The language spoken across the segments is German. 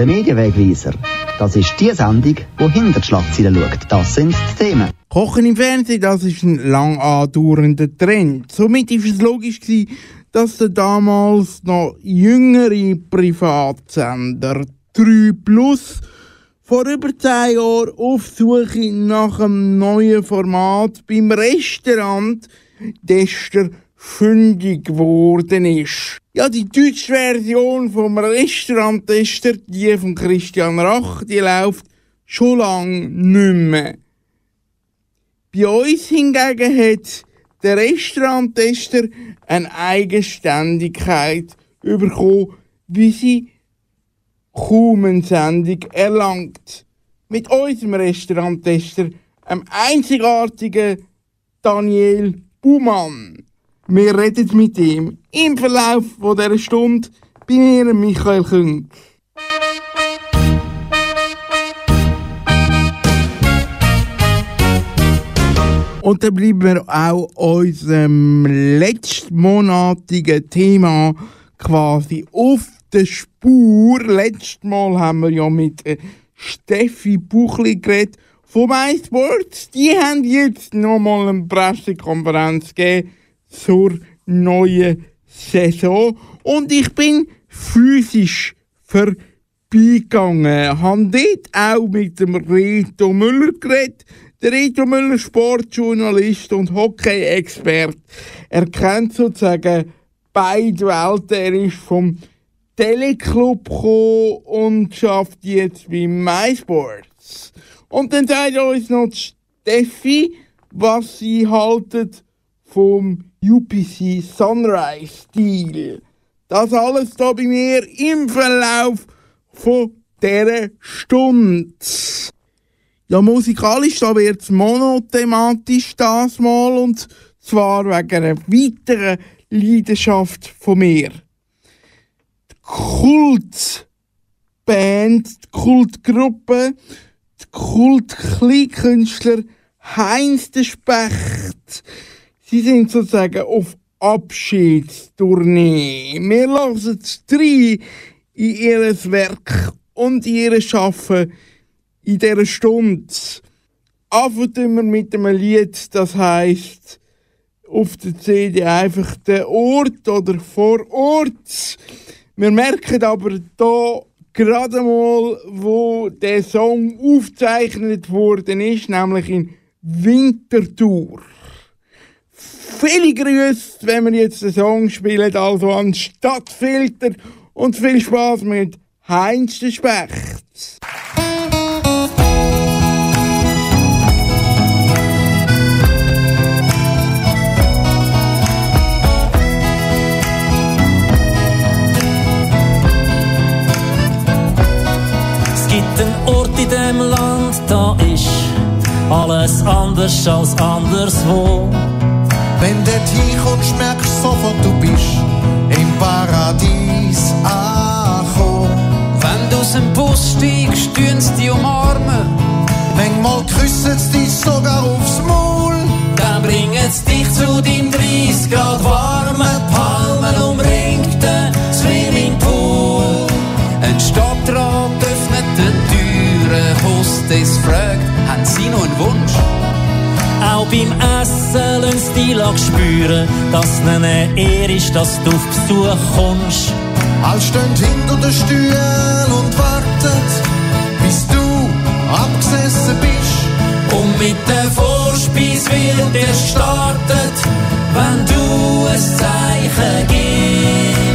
Der Medienwegweiser. Das ist die Sendung, die hinter die Schlagzeilen schaut. Das sind die Themen. Kochen im Fernsehen, das ist ein lang andauernder Trend. Somit ist es logisch gewesen, dass der damals noch jüngere Privatsender 3 Plus vor über zehn Jahren auf Suche nach einem neuen Format beim Restaurant Dester fündig geworden ist. Ja, die deutsche Version vom Restauranttester, die von Christian Rach, die läuft schon lange nicht mehr. Bei uns hingegen hat der Restauranttester eine Eigenständigkeit bekommen, wie sie kaum eine Sendung erlangt. Mit unserem Restauranttester, einem einzigartigen Daniel Buhmann. Wir reden mit ihm im Verlauf dieser Stunde bei mir, Michael Küng. Und dann bleiben wir auch unserem letztmonatigen Thema quasi auf der Spur. Letztes Mal haben wir ja mit Steffi Buchli geredet von MySports. Die haben jetzt nochmal eine Pressekonferenz gegeben zur neuen Saison. Und ich bin physisch vorbeigegangen. Habe dort auch mit dem Reto Müller geredet. Der Reto Müller, Sportjournalist und Hockey-Expert. Er kennt sozusagen beide Welten. Er ist vom Teleclub gekommen und schafft jetzt bei MySports. Und dann sagt uns noch Steffi, was sie haltet vom UPC Sunrise Stil. Das alles da bei mir im Verlauf von dieser Stunde. Ja, musikalisch, da wird's monothematisch das mal und zwar wegen einer weiteren Leidenschaft von mir. Die Kultband, die Kultgruppe, die Kultkleinkünstler Heinz der Specht Sie sind sozusagen auf Abschiedstournee. Wir lassen es drei in ihr Werk und ihr Schaffen in dieser Stunde. Anfangen wir mit einem Lied, das heißt auf der CD einfach der Ort oder vor Ort. Wir merken aber da gerade mal, wo der Song aufgezeichnet worden ist, nämlich in Winterthur viele Grüße, wenn wir jetzt den Song spielen, also an Stadtfilter und viel Spaß mit Heinz der Specht. Es gibt einen Ort in dem Land, da ist alles anders als anderswo. Wenn du hinkommst, merkst du sofort, du bist im Paradies angekommen. Wenn du aus dem Bus steigst, tun sie dich umarmen. Manchmal küssen sie dich sogar aufs Maul. Dann bringen sie dich zu deinem 30 Grad warmen Palmen dich spüren, dass es eine Ehre ist, dass du auf Besuch kommst. Alle stehen hinter den Stühlen und warten, bis du abgesessen bist. Und mit der Vorspeise wird er startet, wenn du ein Zeichen gibst.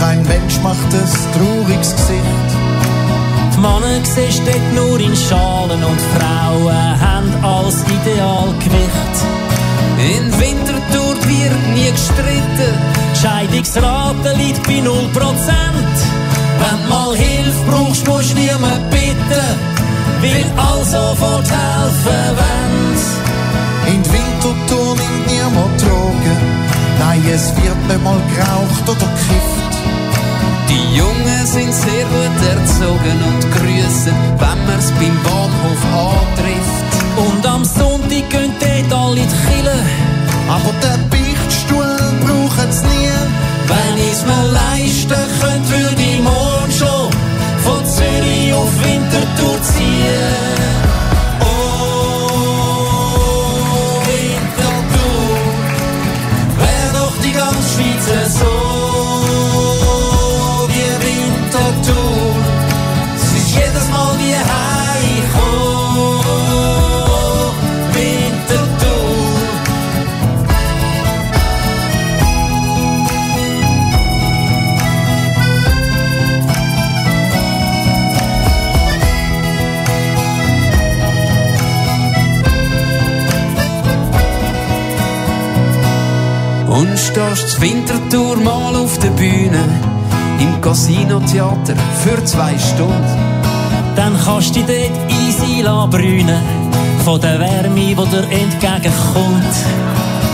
Kein Mensch macht ein trauriges Gesicht. Die Männer siehst dort nur in Schalen und Frauen haben als Idealgewicht. In Winterthur wird nie gestritten. Scheidungsrate liegt bei 0%. Wenn du mal Hilfe brauchst, musst du niemand bitten, weil all sofort helfen wollen. In Winterthur nimmt niemand Drogen. Nein, es wird nicht mal geraucht oder gekifft. Die Jungen sind sehr gut erzogen und grüßen, wenn man's beim Bahnhof antrifft. Und am Sonntag gehen dort alle in die Kille. Aber den Beichtstuhl brauchen's nie. Wenn ich's mir leisten könnte, würde ich morgen schon von Zürich auf Winterthur ziehen. Zur Wintertour mal auf der Bühne im Casino-Theater für zwei Stunden. Dann kannst du dich dort easy brünen von der Wärme, die dir entgegenkommt.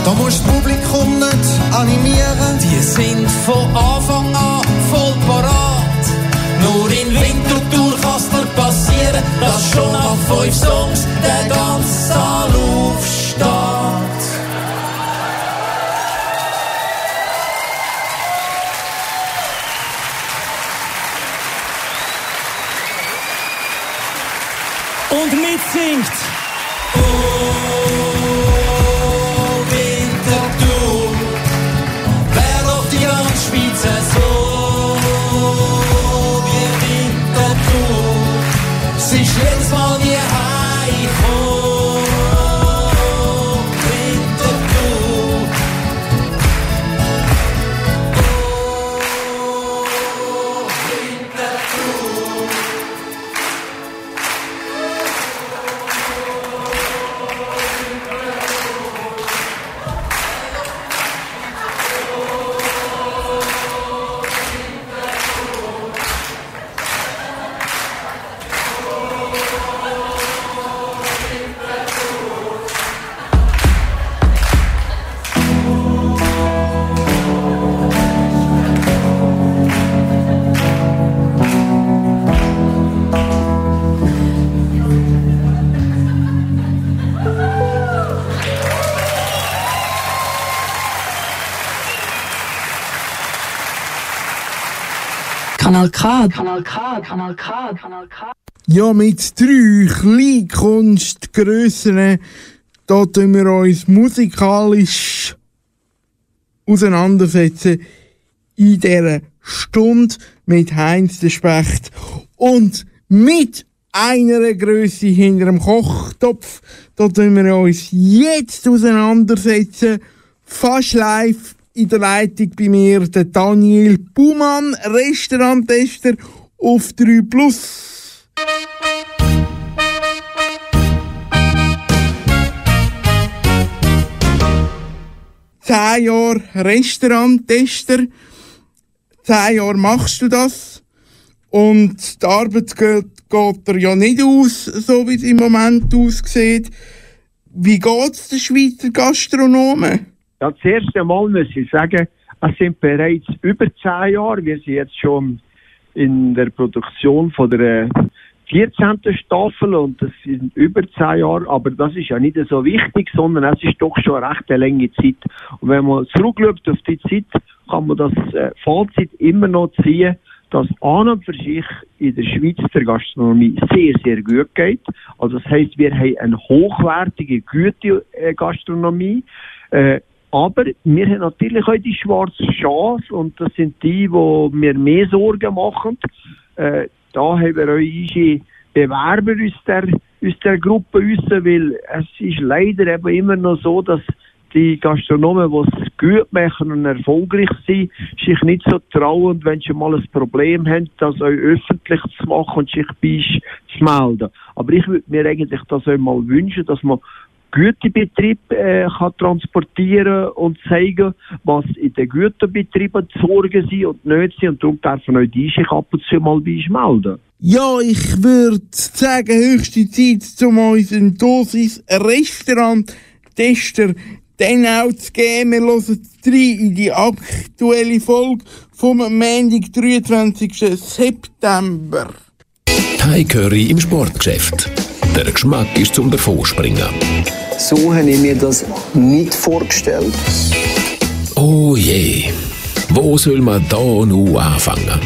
Da musst du das Publikum nicht animieren. Die sind von Anfang an voll parat. Nur in Winterthur kann's dir passieren, dass schon nach fünf Songs der ganze Saal aufsteht. Und Kanal K, Kanal K, Kanal K, Kanal K. Ja, mit drei Kleinkunstgrössen, da tun wir uns musikalisch auseinandersetzen in dieser Stunde mit Heinz der Specht und mit einer Größe hinter dem Kochtopf. Da tun wir uns jetzt auseinandersetzen, fast live in der Leitung bei mir, der Daniel Buhmann, Restauranttester auf 3 Plus. Zehn Jahre Restauranttester. Zehn Jahre machst du das. Und die Arbeit geht, geht dir ja nicht aus, so wie es im Moment aussieht. Wie geht's den Schweizer Gastronomen? Ja, das erste Mal muss ich sagen, es sind bereits über zehn Jahre. Wir sind jetzt schon in der Produktion von der äh, 14. Staffel und das sind über zehn Jahre. Aber das ist ja nicht so wichtig, sondern es ist doch schon eine recht lange Zeit. Und wenn man zurückschaut auf die Zeit, kann man das äh, Fazit immer noch ziehen, dass an und für sich in der Schweiz der Gastronomie sehr, sehr gut geht. Also das heißt, wir haben eine hochwertige, gute äh, Gastronomie. Äh, aber wir haben natürlich auch die schwarze Chance und das sind die, wo mir mehr Sorgen machen. Äh, da haben wir auch unsere Bewerber aus der, aus der Gruppe raus, weil es ist leider eben immer noch so, dass die Gastronomen, die es gut machen und erfolgreich sind, sich nicht so trauen, wenn sie mal ein Problem haben, das auch öffentlich zu machen und sich bei uns zu melden. Aber ich würde mir eigentlich das auch mal wünschen, dass man Gütebetrieb äh, kann transportieren und zeigen, was in den Güterbetrieben die Sorgen sind und nicht sind. Und darum dürfen auch die sich ab und zu mal bei uns melden. Ja, ich würde sagen, höchste Zeit, um unseren Dosis Restaurant Tester dann auch zu geben. Wir hören rein in die aktuelle Folge vom Montag, 23. September. Thai Curry im Sportgeschäft. Der Geschmack ist zum Davonspringen. So habe ich mir das nicht vorgestellt. Oh je, wo soll man da nun anfangen?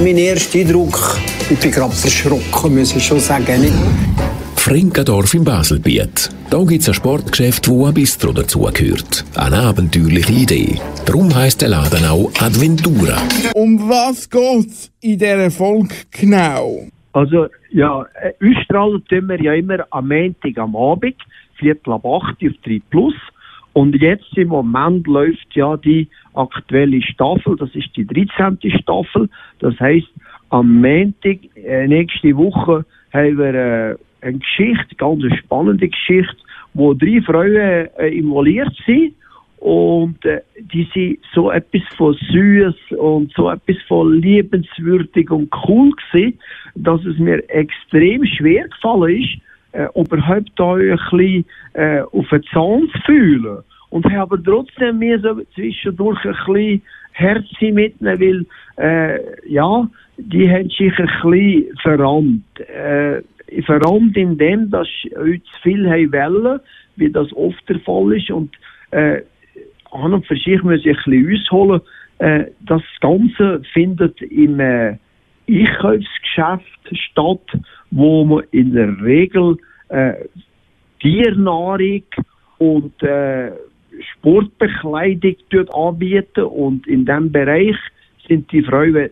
Mein erster Eindruck, ich bin gerade verschrocken, muss ich schon sagen. Frinkendorf im Baselbiet. Da gibt es ein Sportgeschäft, wo ein Bistro dazugehört. Eine abenteuerliche Idee. Darum heisst der Laden auch Adventura. Um was geht's in dieser Folge genau? Also, ja, äh, ausstrahlen tun wir ja immer am Montag am Abend, Viertel ab 8 auf 3 Plus. Und jetzt im Moment läuft ja die aktuelle Staffel, das ist die 13. Staffel. Das heißt, am Montag, äh, nächste Woche, haben wir äh, eine Geschichte, ganz eine spannende Geschichte, wo drei Frauen äh, involviert sind. Und äh, die sind so etwas von süß und so etwas von liebenswürdig und cool gewesen, dass es mir extrem schwer gefallen ist, äh, überhaupt da ein bisschen äh, auf den Zahn zu fühlen. Und habe aber trotzdem mir so zwischendurch ein bisschen Herz mitnehmen, weil, äh, ja, die haben sich ein bisschen verrannt. Äh, verrannt in dem, dass sie zu viel haben wollen, wie das oft der Fall ist. Und äh, an und für sich muss ich ein bisschen ausholen. Äh, das Ganze findet im äh, Einkaufsgeschäft statt, wo man in der Regel äh, Tiernahrung und äh, Sportbekleidung anbieten und in diesem Bereich sind die Frauen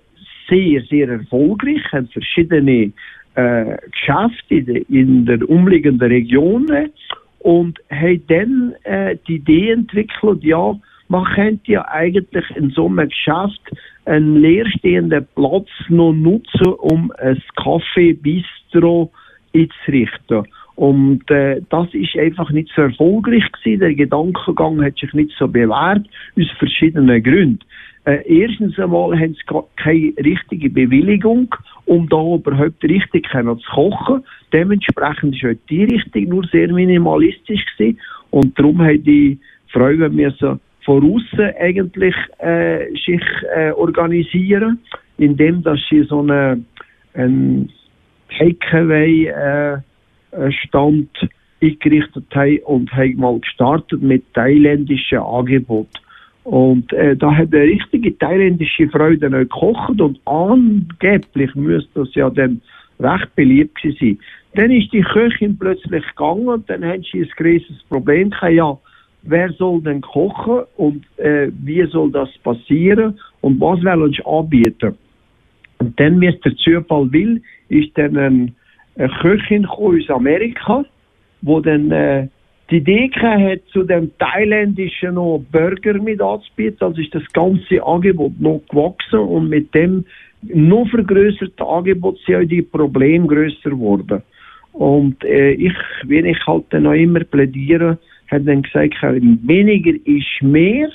sehr, sehr erfolgreich, haben verschiedene äh, Geschäfte in, de, in der umliegenden Region und haben dann äh, die Idee entwickelt, ja, man könnte ja eigentlich in so einem Geschäft einen leerstehenden Platz noch nutzen, um ein Kaffee-Bistro einzurichten. Und äh, das ist einfach nicht so erfolgreich gewesen. Der Gedankengang hat sich nicht so bewährt, aus verschiedenen Gründen. Äh, erstens einmal haben sie keine richtige Bewilligung, um da überhaupt richtig zu kochen. Dementsprechend war auch die Richtung nur sehr minimalistisch gewesen. Und darum haben die Frauen müssen von außen eigentlich äh, sich äh, organisieren, indem dass sie so eine, einen Takeaway äh, Stand eingerichtet haben und haben mal gestartet mit thailändischen Angeboten. Und äh, da hat eine richtige thailändische Frau dann auch gekocht und angeblich müsste das ja dann recht beliebt sein. Dann ist die Köchin plötzlich gegangen und dann haben sie ein größeres Problem gehabt, ja, wer soll denn kochen und äh, wie soll das passieren und was wollen sie anbieten. Und dann, wie es der Zufall will, ist dann ein, eine Köchin aus Amerika, wo dann äh, die Idee hat, zu dem thailändischen noch Burger mit anzubieten. Also ist das ganze Angebot noch gewachsen und mit dem noch vergrößerten Angebot sind auch die Probleme größer geworden. Und äh, ich, wenn ich halt dann auch immer plädiere, hat dann gesagt, weniger ist mehr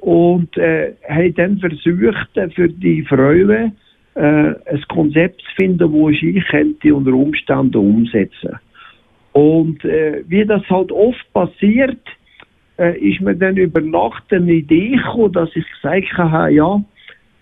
und äh, hat dann versucht, äh, für die Frauen äh, ein Konzept zu finden, wo ich könnte unter Umständen umsetzen Und äh, wie das halt oft passiert, äh, ist mir dann über Nacht eine Idee gekommen, dass ich gesagt habe, ja,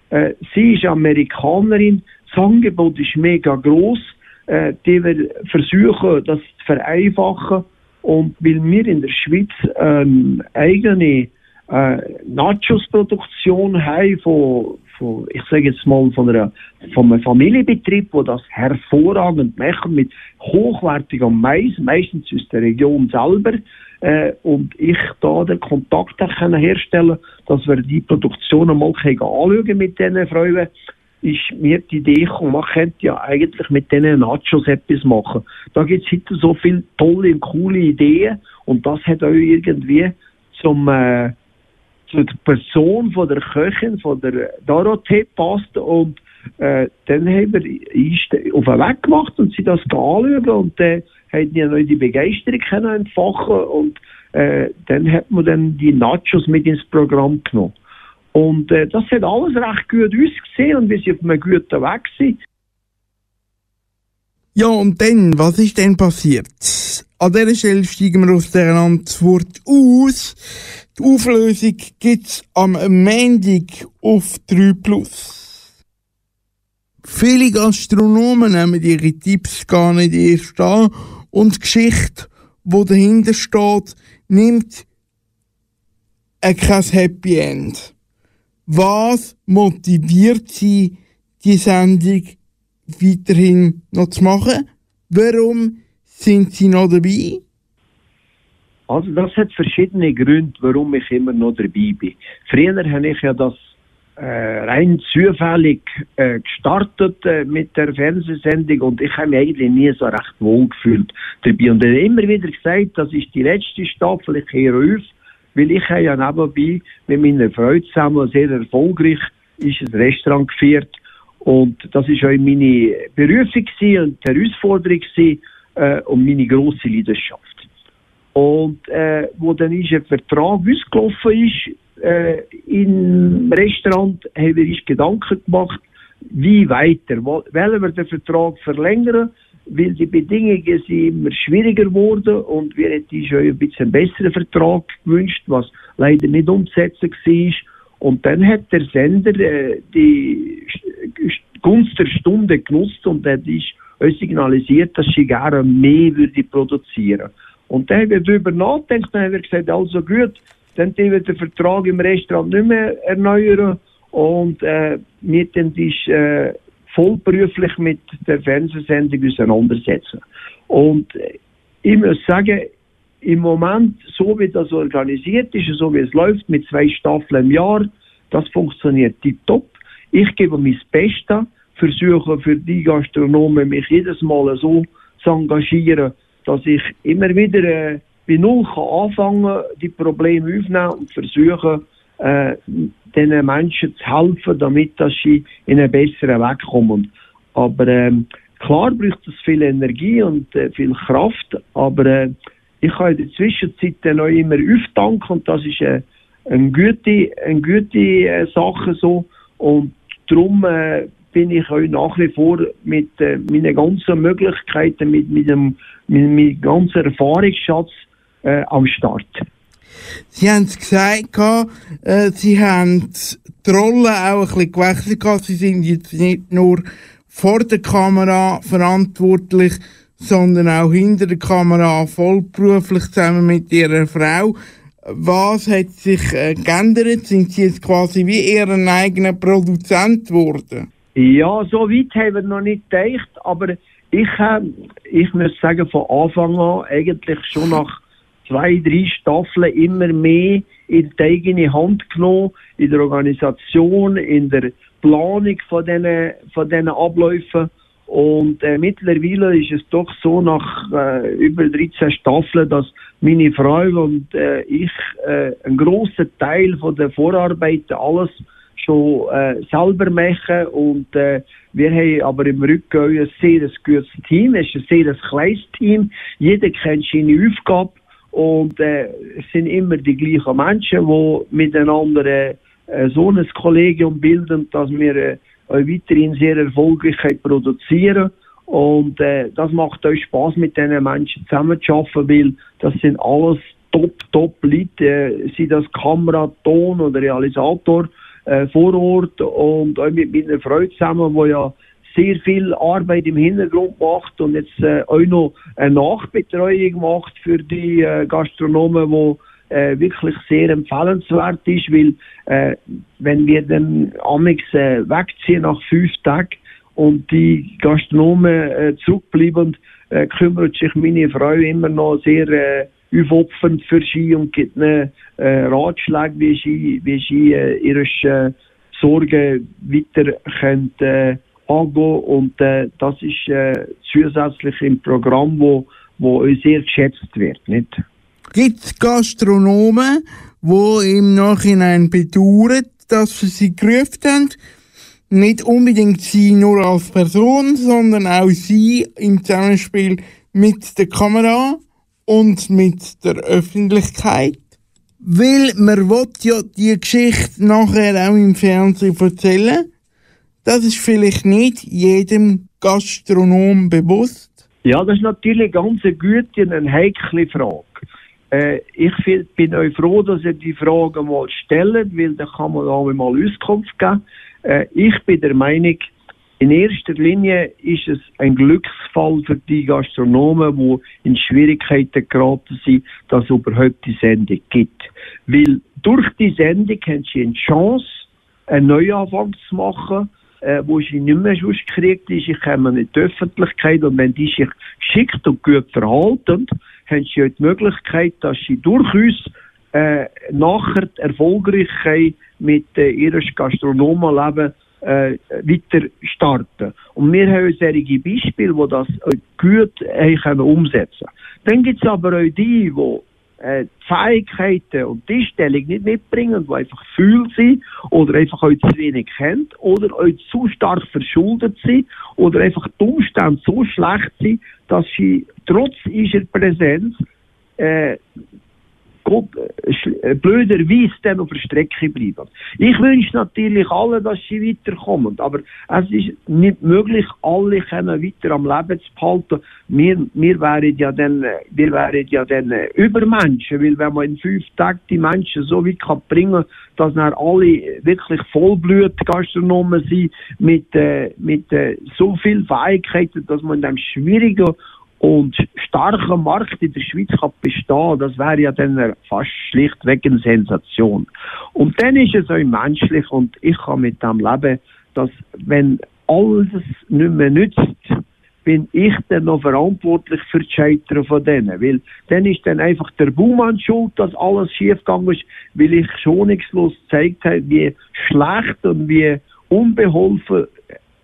äh, sie ist Amerikanerin, das Angebot ist mega groß, äh, die wir versuchen, das zu vereinfachen. Und weil wir in der Schweiz eine eigene äh, Nachos-Produktion haben von, von, ich sage jetzt mal, von, einer, von einem Familienbetrieb, wo das hervorragend machen mit hochwertigem Mais, meistens aus der Region selber, äh, und ich da den Kontakt können herstellen, dass wir die Produktion einmal anschauen mit diesen Frauen, ist mir die Idee gekommen, man könnte ja eigentlich mit diesen Nachos etwas machen. Da gibt es heute so viele tolle und coole Ideen und das hat auch irgendwie zum äh, zu der Person von der Köchin, von der Dorothee passt und äh, dann haben wir auf den Weg gemacht und sie das anschauen und dann äh, haben die noch die Begeisterung können entfachen und äh, dann hat man dann die Nachos mit ins Programm genommen. Und äh, das hat alles recht gut ausgesehen und wir sind auf einem guten Weg sind. Ja, und dann, was ist denn passiert? An dieser Stelle steigen wir aus der Antwort aus. Die Auflösung gibt's am Montag auf 3 Plus. Viele Gastronomen nehmen ihre Tipps gar nicht erst an und die Geschichte, die dahinter steht, nimmt kein Happy End. Was motiviert Sie, die Sendung weiterhin noch zu machen? Warum sind Sie noch dabei? Also das hat verschiedene Gründe, warum ich immer noch dabei bin. Früher habe ich ja das äh, rein zufällig äh, gestartet äh, mit der Fernsehsendung und ich habe mich eigentlich nie so recht wohl gefühlt dabei. Und ich habe immer wieder gesagt, das ist die letzte Staffel, ich höre auf, weil ich habe ja nebenbei mit meiner Frau zusammen sehr erfolgreich ist ein Restaurant geführt und das ist auch meine Berufung und Herausforderung gewesen, äh, und meine grosse Leidenschaft. Und äh, wo dann ist ein Vertrag ausgelaufen ist, äh, im Restaurant, haben wir uns Gedanken gemacht, wie weiter. Wo- Wollen wir den Vertrag verlängern? Weil die Bedingungen sind immer schwieriger geworden und wir hätten schon ein bisschen einen besseren Vertrag gewünscht, was leider nicht umzusetzen war. Und dann hat der Sender äh, die Gunst der Stunde genutzt und hat uns uns signalisiert, dass sie gerne mehr würde produzieren. Und dann haben wir darüber nachgedacht, dann haben wir gesagt, also gut, dann tun wir den Vertrag im Restaurant nicht mehr erneuern und äh, wir dann uns äh, vollberuflich mit der Fernsehsendung auseinandersetzen. Und äh, ich muss sagen, im Moment, so wie das organisiert ist, so wie es läuft, mit zwei Staffeln im Jahr, das funktioniert tiptop. Ich gebe mein Bestes, versuche für die Gastronomen mich jedes Mal so zu engagieren, dass ich immer wieder äh, bei Null kann anfangen die Probleme aufnehmen und versuche, äh, den Menschen zu helfen, damit dass sie in einen besseren Weg kommen. Aber ähm, klar braucht es viel Energie und äh, viel Kraft, aber äh, ich kann in der Zwischenzeit dann immer auftanken und das ist äh, eine gute, eine gute äh, Sache so und darum äh, bin ich auch nach wie vor mit äh, meinen ganzen Möglichkeiten, mit, dem, mit meinem ganzen Erfahrungsschatz äh, am Start. Sie haben es gesagt, äh, Sie haben die Rolle auch ein bisschen gewechselt. Sie sind jetzt nicht nur vor der Kamera verantwortlich, sondern auch hinter der Kamera vollberuflich zusammen mit Ihrer Frau. Was hat sich äh, geändert? Sind Sie jetzt quasi wie Ihren eigenen Produzent geworden? Ja, so weit haben wir noch nicht gedacht, aber ich, äh, ich muss sagen, von Anfang an, eigentlich schon nach zwei, drei Staffeln immer mehr in die eigene Hand genommen, in der Organisation, in der Planung von diesen, von diesen Abläufen. Und äh, mittlerweile ist es doch so, nach äh, über 13 Staffeln, dass meine Frau und äh, ich äh, einen grossen Teil von der Vorarbeiten alles schon äh, selber machen und äh, wir haben aber im Rücken auch ein sehr gutes Team, es ist ein sehr kleines Team, jeder kennt seine Aufgabe und äh, es sind immer die gleichen Menschen, die miteinander äh, so ein Kollegium bilden, dass wir äh, weiterhin sehr erfolgreich produzieren. Und äh, das macht euch Spaß mit diesen Menschen zusammenzuarbeiten, weil das sind alles top, top Leute, äh, sei das Kamera, Ton oder Realisator äh, vor Ort und auch mit meiner Frau zusammen, wo ja sehr viel Arbeit im Hintergrund macht und jetzt äh, auch noch eine Nachbetreuung macht für die äh, Gastronomen, wo äh, wirklich sehr empfehlenswert ist, weil äh, wenn wir dann amix äh, wegziehen nach fünf Tagen und die Gastronomen äh, zurückbleiben, äh, kümmert sich meine Frau immer noch sehr äh, aufopfernd für sie und gibt ihnen äh, Ratschläge, wie sie, wie sie äh, ihre äh, Sorgen weiter können, äh, angehen und äh, das ist äh, zusätzlich im Programm, wo, wo sehr geschätzt wird. Gibt es Gastronomen, die im Nachhinein bedauern, dass sie sie gerufen haben? Nicht unbedingt sie nur als Person, sondern auch sie im Zusammenspiel mit der Kamera und mit der Öffentlichkeit. Weil man will ja die Geschichte nachher auch im Fernsehen erzählen. Das ist vielleicht nicht jedem Gastronom bewusst. Ja, das ist natürlich ganz eine gute und eine heikle Frage. Äh, ich find, bin euch froh, dass ihr die Frage mal stellt, weil da kann man auch mal Auskunft geben. Äh, ich bin der Meinung, in erster Linie ist es ein Glücksfall für die Gastronomen, die in Schwierigkeiten geraten sind, dass es überhaupt die Sendung gibt. Weil durch die Sendung haben sie eine Chance, einen Neuanfang zu machen, äh, wo sie nicht mehr sonst gekriegt ist. Ich komme in die Öffentlichkeit und wenn die sich geschickt und gut verhalten, haben sie auch die Möglichkeit, dass sie durchaus äh, nachher erfolgreich mit äh, ihrem Gastronomenleben äh, weiter starten. Und wir haben solche Beispiele, die das gut äh, können umsetzen Dann gibt es aber auch die, die äh, Fähigkeiten und die Stellung nicht mitbringen, die einfach fühl sind oder einfach auch zu wenig kennen oder auch zu stark verschuldet sind oder einfach die Umstände so schlecht sind, dass sie trotz ihrer Präsenz äh, blöderweise dann auf der Strecke bleiben. Ich wünsche natürlich allen, dass sie weiterkommen, aber es ist nicht möglich, alle können weiter am Leben zu behalten. Wir, wir wären ja dann, wir wären ja dann äh, Übermenschen, weil wenn man in fünf Tagen die Menschen so weit kann bringen, dass dann alle wirklich Vollblut-Gastronomen sind mit, äh, mit äh, so viel Fähigkeiten, dass man in dem schwierigen und starker Markt in der Schweiz kann bestehen, das wäre ja dann fast schlichtweg eine Sensation. Und dann ist es auch menschlich und ich kann mit dem leben, dass wenn alles nicht mehr nützt, bin ich dann noch verantwortlich für das Scheitern von denen. Weil dann ist dann einfach der Baumann schuld, dass alles schiefgegangen ist, weil ich schonungslos gezeigt habe, wie schlecht und wie unbeholfen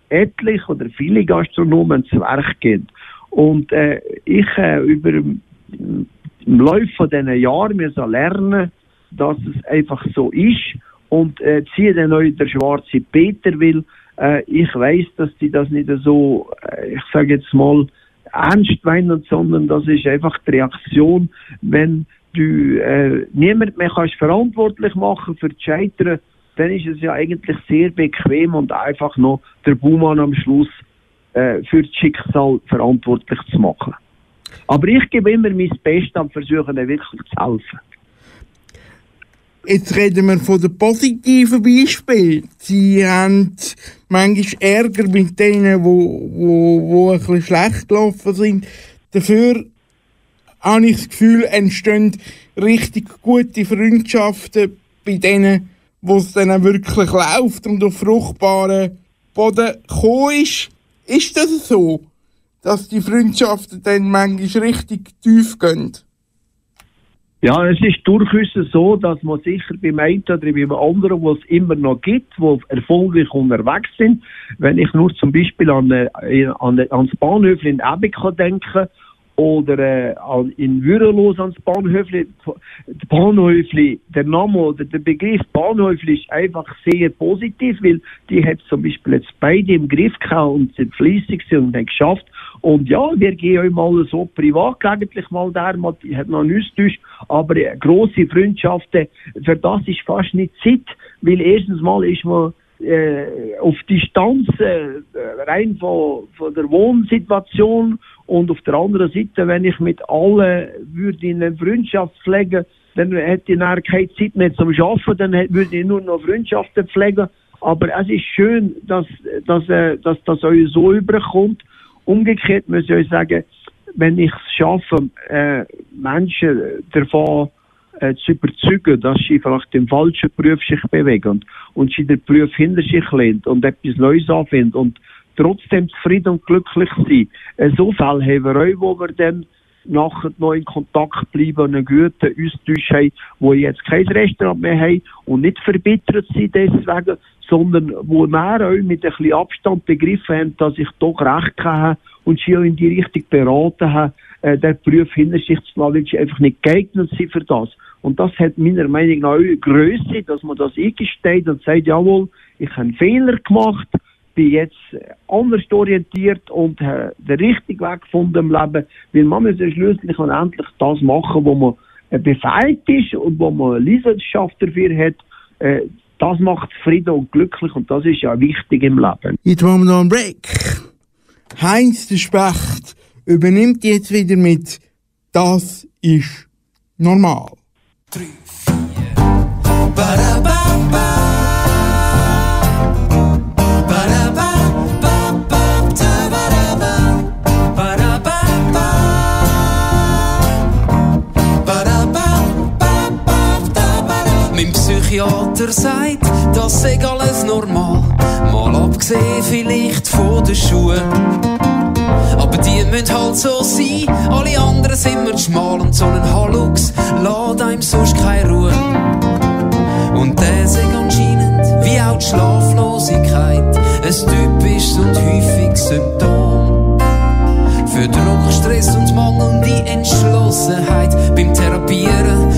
etliche oder viele Gastronomen zu Werk gehen. Und äh, ich äh, über im Laufe Jahren mir so lernen, dass es einfach so ist und äh, ziehe dann auch der schwarze Peter will. Äh, ich weiß, dass die das nicht so, äh, ich sage jetzt mal, ernst meinen, sondern das ist einfach die Reaktion, wenn du äh, niemand mehr kannst verantwortlich machen für das Scheitern, dann ist es ja eigentlich sehr bequem und einfach noch der Buhmann am Schluss äh, für das Schicksal verantwortlich zu machen. Aber ich gebe immer mein Bestes und versuche ihnen wirklich zu helfen. Jetzt reden wir von den positiven Beispielen. Sie haben manchmal Ärger mit denen, wo, wo, wo ein bisschen schlecht gelaufen sind. Dafür habe ich das Gefühl, entstehen richtig gute Freundschaften bei denen, wo es dann wirklich läuft und auf fruchtbaren Boden gekommen ist. Ist das so, dass die Freundschaften dann manchmal richtig tief gehen? Ja, es ist durchaus so, dass man sicher beim einen oder beim anderen, wo es immer noch gibt, wo erfolgreich unterwegs sind. Wenn ich nur zum Beispiel an, äh, an, an das Bahnhof in Ebika denke oder äh, in Würelos ans Bahnhöfli. Der Bahnhöfli, der Name oder der Begriff Bahnhöfli ist einfach sehr positiv, weil die hat zum Beispiel jetzt beide im Griff gehabt und sind fließig und haben geschafft. Und ja, wir gehen auch mal so privat eigentlich mal man hat noch nichts durch, aber äh, grosse Freundschaften, für das ist fast nicht Zeit, weil erstens mal ist man äh, auf Distanz äh, rein von, von der Wohnsituation und auf der anderen Seite, wenn ich mit allen würde in eine Freundschaft pflegen, dann hätte ich nachher keine Zeit mehr zum Arbeiten, dann würde ich nur noch Freundschaften pflegen. Aber es ist schön, dass, dass, äh, dass das euch so überkommt. Umgekehrt muss ich euch sagen, wenn ich es schaffe, äh, Menschen davon äh, zu überzeugen, dass sie vielleicht den falschen Beruf sich bewegen und, und sie den Beruf hinter sich lehnt und etwas Neues anfindet und trotzdem zufrieden und glücklich sein. So Fälle haben wir auch, wo wir dann nachher noch in Kontakt bleiben und einen guten Austausch haben, wo jetzt kein Restaurant mehr haben und nicht verbittert sind deswegen, sondern wo wir auch mit ein bisschen Abstand begriffen haben, dass ich doch recht habe und sie auch in die Richtung beraten haben, äh, den Beruf hinter sich zu lassen, weil sie einfach nicht geeignet sind für das. Und das hat meiner Meinung nach auch Größe, dass man das eingesteht und sagt, jawohl, ich habe einen Fehler gemacht, bin jetzt anders orientiert und äh, den richtigen Weg gefunden im Leben, weil man muss ja schlussendlich und endlich das machen, wo man äh, befähigt ist und wo man eine Leidenschaft dafür hat, äh, das macht zufrieden und glücklich und das ist ja wichtig im Leben. Jetzt machen wir noch einen Break. Heinz der Specht übernimmt jetzt wieder mit Das ist normal. Mein Psychiater sagt, das sei alles normal. Mal abgesehen vielleicht von den Schuhen. Aber die müssen halt so sein, alle anderen sind mir schmal und so ein Hallux lässt einem sonst keine Ruhe. Und der sei anscheinend, wie auch die Schlaflosigkeit, ein typisches und häufiges Symptom. Für Druck, Stress und mangelnde Entschlossenheit beim Therapieren.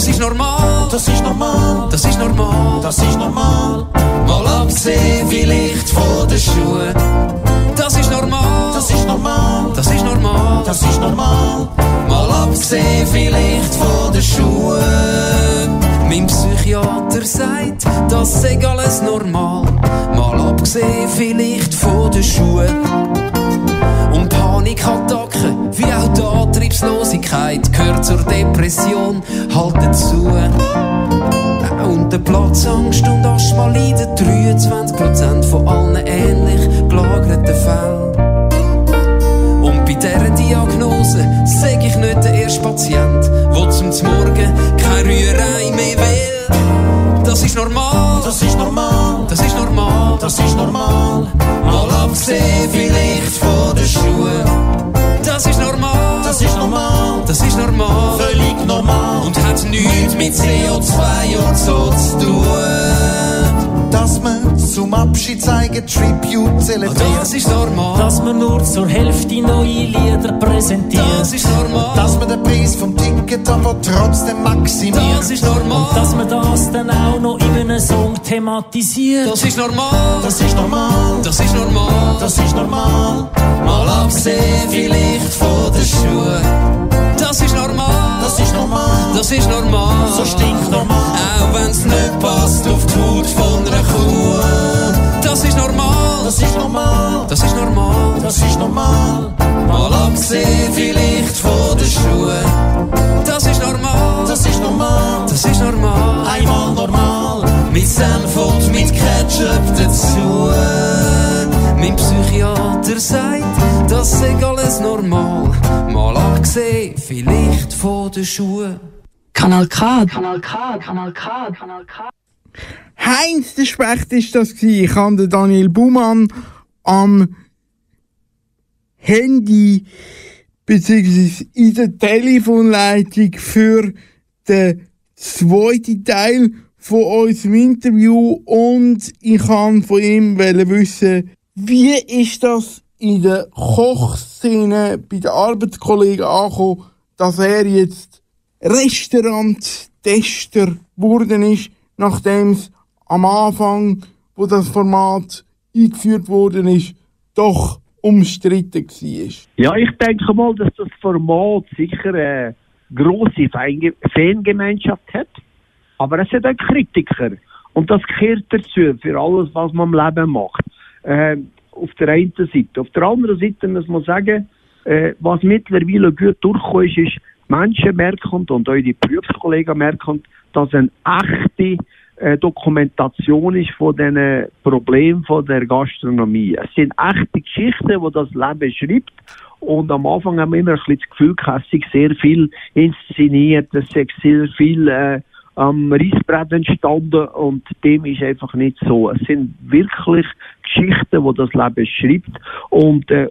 Das ist normal, Das ist normal, das ist normal, das ist normal, mal abgesehen vielleicht von den Schuhen. Das ist normal, das ist normal, das ist normal, das ist normal, mal abgesehen vielleicht von den Schuhen. Mein Psychiater sagt, das sei alles normal, mal abgesehen vielleicht von den Schuhen. Panikattacken, wie auch die Antriebslosigkeit, gehört zur Depression halt dazu. Und der Platzangst und Asthma leiden 23% von allen ähnlich gelagerten Fällen. Und bei dieser Diagnose sag ich nicht der erste Patient, der zum Morgen keine Rührei mehr will. Das ist normal, das ist normal, das ist normal, das ist normal, mal abgesehen vielleicht von den Schuhen. Das ist normal, das ist normal, das ist normal völlig normal. und hat nichts mit CO2 und so zu tun. Dass man zum Abschied zeigen Tribute zelebriert. Das ist normal, Dass man nur zur Hälfte neue Lieder präsentiert. das ist normal, Dass man den Preis vom Ticket aber trotzdem maximiert. das ist normal, Dass man das dann auch noch in einem Song thematisiert. das ist normal, Das ist normal, das ist normal. das ist normal, Mal abgesehen vielleicht von den Schuhen. Das ist normal, das ist normal, das ist normal. so stinknormal. Auch wenn's nicht passt auf die Haut von einer Kuh. Das ist normal, Das ist normal, das ist normal. das ist normal, Mal abgesehen vielleicht von den Schuhen. Das ist normal, das ist normal, das ist normal. einmal normal. Mit Senf und mit Ketchup dazu. Mein Psychiater sagt, das sei alles normal. Mal abgesehen vielleicht von den Schuhen. Kanal K. Kanal K. Kanal K. Kanal K. Heinz der Specht ist das gewesen. Ich habe den Daniel Buhmann am Handy beziehungsweise in der Telefonleitung für den zweiten Teil von unserem Interview und ich kann von ihm wollen wissen, wie ist das in der Kochszene bei den Arbeitskollegen angekommen, dass er jetzt Restauranttester geworden ist, nachdem es am Anfang, wo das Format eingeführt worden ist, doch umstritten war. Ja, ich denke mal, dass das Format sicher eine grosse Fan- Fangemeinschaft hat. Aber es hat auch Kritiker. Und das gehört dazu, für alles, was man im Leben macht. Äh, auf der einen Seite. Auf der anderen Seite muss man sagen, äh, was mittlerweile gut durchgekommen ist, ist, Menschen merken und die Berufskollegen merken, dass eine echte äh, Dokumentation ist von den Problemen von der Gastronomie. Es sind echte Geschichten, die das Leben schreibt. Und am Anfang haben wir immer ein bisschen das Gefühl es sehr viel inszeniert, es sehr viel äh, am Reisbrett entstanden und dem ist einfach nicht so. Es sind wirklich Geschichten, die das Leben schreibt und äh,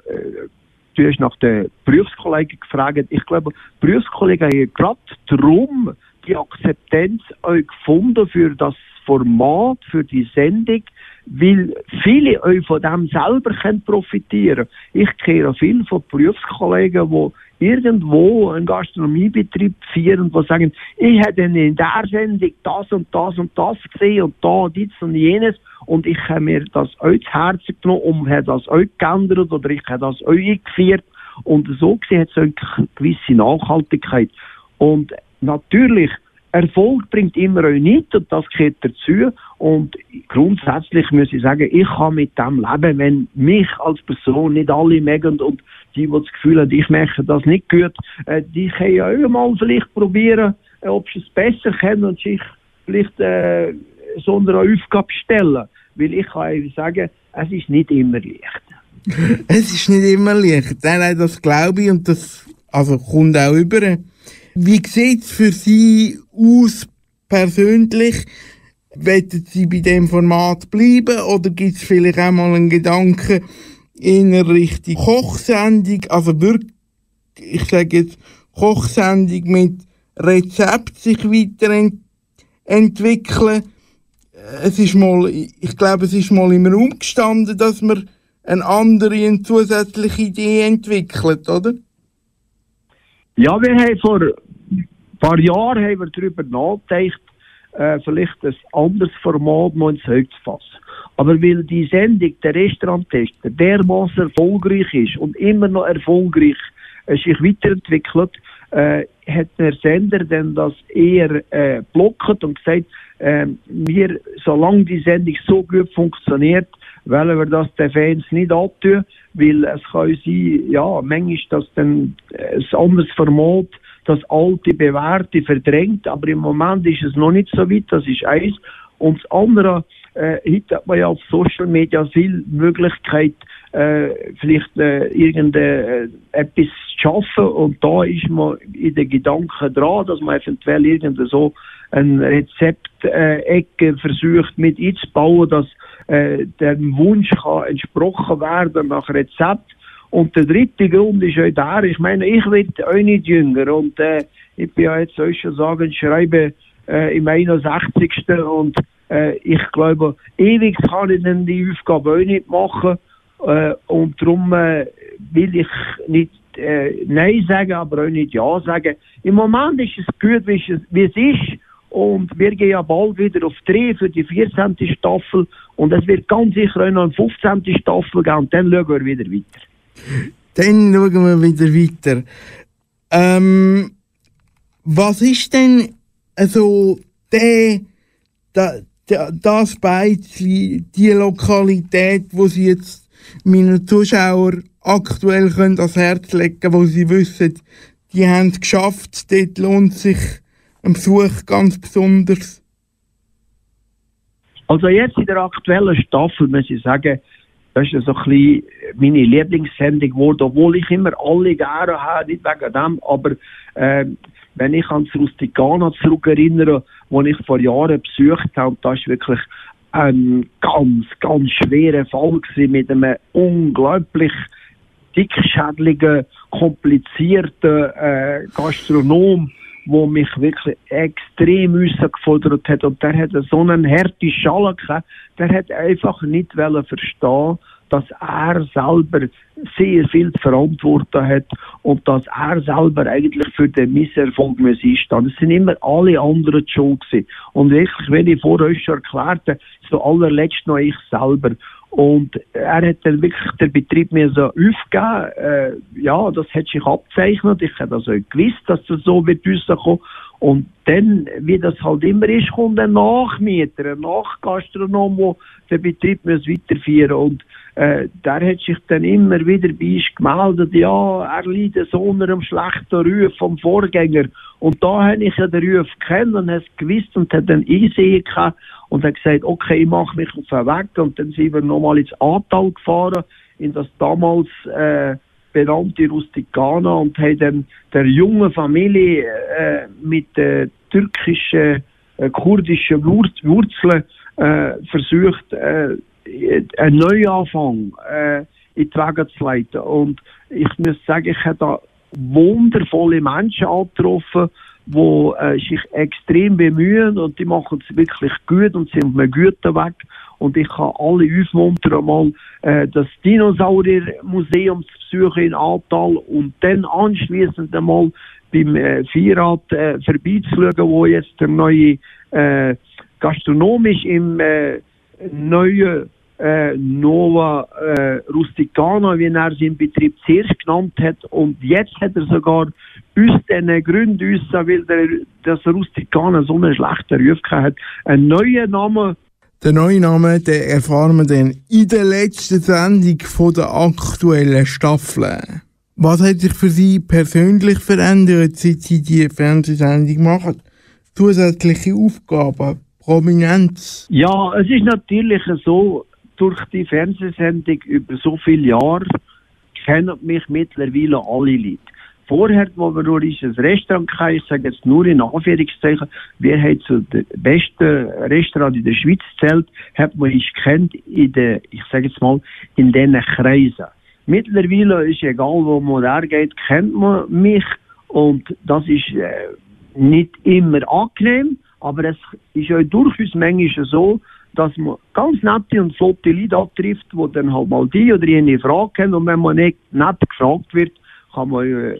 du hast nach den Berufskollegen gefragt. Ich glaube, Berufskollegen haben gerade darum die Akzeptanz auch gefunden für das Format, für die Sendung, weil viele euch von dem selber können profitieren Ich kenne viele von Berufskollegen, die irgendwo einen Gastronomiebetrieb führen, die sagen, ich hätte in der Sendung das und das und das gesehen und da dies und jenes und ich habe mir das euch zu Herzen genommen und habe das euch geändert oder ich habe das euch eingeführt und so gesehen hat es eine gewisse Nachhaltigkeit. Und natürlich Erfolg bringt immer auch nicht und das gehört dazu. Und grundsätzlich muss ich sagen, ich kann mit dem leben, wenn mich als Person nicht alle mögen und die, die das Gefühl haben, ich mache das nicht gut, äh, die können ja auch mal vielleicht probieren, äh, ob sie es besser kennen und sich vielleicht äh, so eine Aufgabe stellen. Weil ich kann einfach sagen, es ist nicht immer leicht. Es ist nicht immer leicht. Nein, nein, das glaube ich und das also kommt auch über. Wie sieht es für Sie aus persönlich? Wollen Sie bei dem Format bleiben oder gibt es vielleicht auch mal einen Gedanken in eine Richtung Kochsendung? Also wirklich, ich sage jetzt, Kochsendung mit Rezept sich weiterentwickeln. Es ist mal, ich glaube, es ist mal im Raum gestanden, dass man eine andere, eine zusätzliche Idee entwickelt, oder? Ja, wir haben vor paar Jahren haben wir darüber nachgedacht, äh, vielleicht ein anderes Format noch ins Zeug zu fassen. Aber weil die Sendung, der Restauranttester, dermaßen erfolgreich ist und immer noch erfolgreich äh, sich weiterentwickelt, äh, hat der Sender dann das eher äh, blockiert und gesagt, äh, wir, solange die Sendung so gut funktioniert, wollen wir das den Fans nicht antun, weil es kann sein, ja, manchmal ist das dann ein anderes Format, das alte, bewährte verdrängt, aber im Moment ist es noch nicht so weit, das ist eins. Und das andere, äh, heute hat man ja auf Social Media viel Möglichkeit, äh, vielleicht äh, irgendetwas äh, zu schaffen und da ist man in den Gedanken dran, dass man eventuell irgend so ein Rezeptecke äh, versucht mit einzubauen, dass äh, dem Wunsch kann entsprochen werden nach Rezept. Und der dritte Grund ist auch der, ich meine, ich werde auch nicht jünger und äh, ich bin ja jetzt soll schon sagen, schreibe äh, im 61. und äh, ich glaube, ewig kann ich dann die Aufgabe auch nicht machen äh, und darum äh, will ich nicht äh, Nein sagen, aber auch nicht Ja sagen. Im Moment ist es gut, wie es, wie es ist und wir gehen ja bald wieder auf drei für die 14. Staffel. Und es wird ganz sicher auch noch eine 15. Staffel geben. Und dann schauen wir wieder weiter. Dann schauen wir wieder weiter. Ähm, was ist denn also der, der, der das Beizli, die Lokalität, wo Sie jetzt meinen Zuschauern aktuell können ans Herz legen, wo Sie wissen, die haben es geschafft, dort lohnt sich ein Besuch ganz besonders? Also jetzt in der aktuellen Staffel muss ich sagen, das ist so ein bisschen meine Lieblingssendung geworden, obwohl ich immer alle gerne habe, nicht wegen dem, aber äh, wenn ich an das Rusticana zurückerinnere, wo ich vor Jahren besucht habe, das ist wirklich ein ganz, ganz schwerer Fall gewesen mit einem unglaublich dickschädligen, komplizierten äh, Gastronom, wo mich wirklich extrem gefordert hat. Und der hat so einen harten Schale gehabt, der hat einfach nicht verstehen dass er selber sehr viel zu verantworten hat und dass er selber eigentlich für den Misserfolg muss einstehen. Es sind immer alle anderen die schuld gewesen. Und wirklich, wenn ich vor euch schon erklärte, so allerletzt noch ich selber. Und er hat dann wirklich den Betrieb mir so aufgegeben. Äh, ja, das hat sich abzeichnet. Ich habe also gewusst, dass das so wird rauskommen. Und dann, wie das halt immer ist, kommt ein Nachmieter, ein Nachgastronom, der den Betrieb muss weiterführen Und äh, der hat sich dann immer wieder bei uns gemeldet, ja, er leidet so unter einem schlechten Ruf vom Vorgänger. Und da habe ich ja den Ruf kennen und habe es gewusst und habe dann einsehen können und habe gesagt, okay, ich mache mich auf den Weg. Und dann sind wir nochmal ins Atal gefahren, in das damals äh, benannte Rustikana und haben dann der jungen Familie äh, mit äh, türkischen, äh, kurdischen Wur Wurzeln äh, versucht, äh, einen Neuanfang äh, in die Wege zu leiten. Und ich muss sagen, ich habe da wundervolle Menschen angetroffen, die sich extrem bemühen und die machen es wirklich gut und sind auf einem guten Weg. Und ich kann alle aufmuntern, mal äh, das Dinosauriermuseum zu besuchen in Atal und dann anschließend einmal beim äh, Vierrad äh, vorbeizuschauen, wo jetzt der neue äh, gastronomisch im äh, neuen äh, Nova äh, Rusticana, wie er seinen Betrieb zuerst genannt hat. Und jetzt hat er sogar aus diesen Gründen, weil der, das Rusticana so einen schlechten Ruf hat, einen neuen Namen Den neuen Namen den erfahren wir dann in der letzten Sendung von der aktuellen Staffel. Was hat sich für Sie persönlich verändert, seit Sie die Fernsehsendung machen? Zusätzliche Aufgaben, Prominenz? Ja, es ist natürlich so, durch die Fernsehsendung über so viele Jahre kennen mich mittlerweile alle Leute. Vorher, wo wir nur ein Restaurant hatten, ich sage jetzt nur in Anführungszeichen, wir haben zu den besten Restaurant in der Schweiz zählt, hat man uns kennt in den, ich sage jetzt mal, in diesen Kreisen. Mittlerweile ist egal, wo man hergeht, kennt man mich und das ist äh, nicht immer angenehm, aber es ist auch durchaus manchmal so, dass man ganz nette und flotte Leute abtrifft, die dann halt mal die oder jene Frage haben und wenn man nicht nett gefragt wird, kann man äh,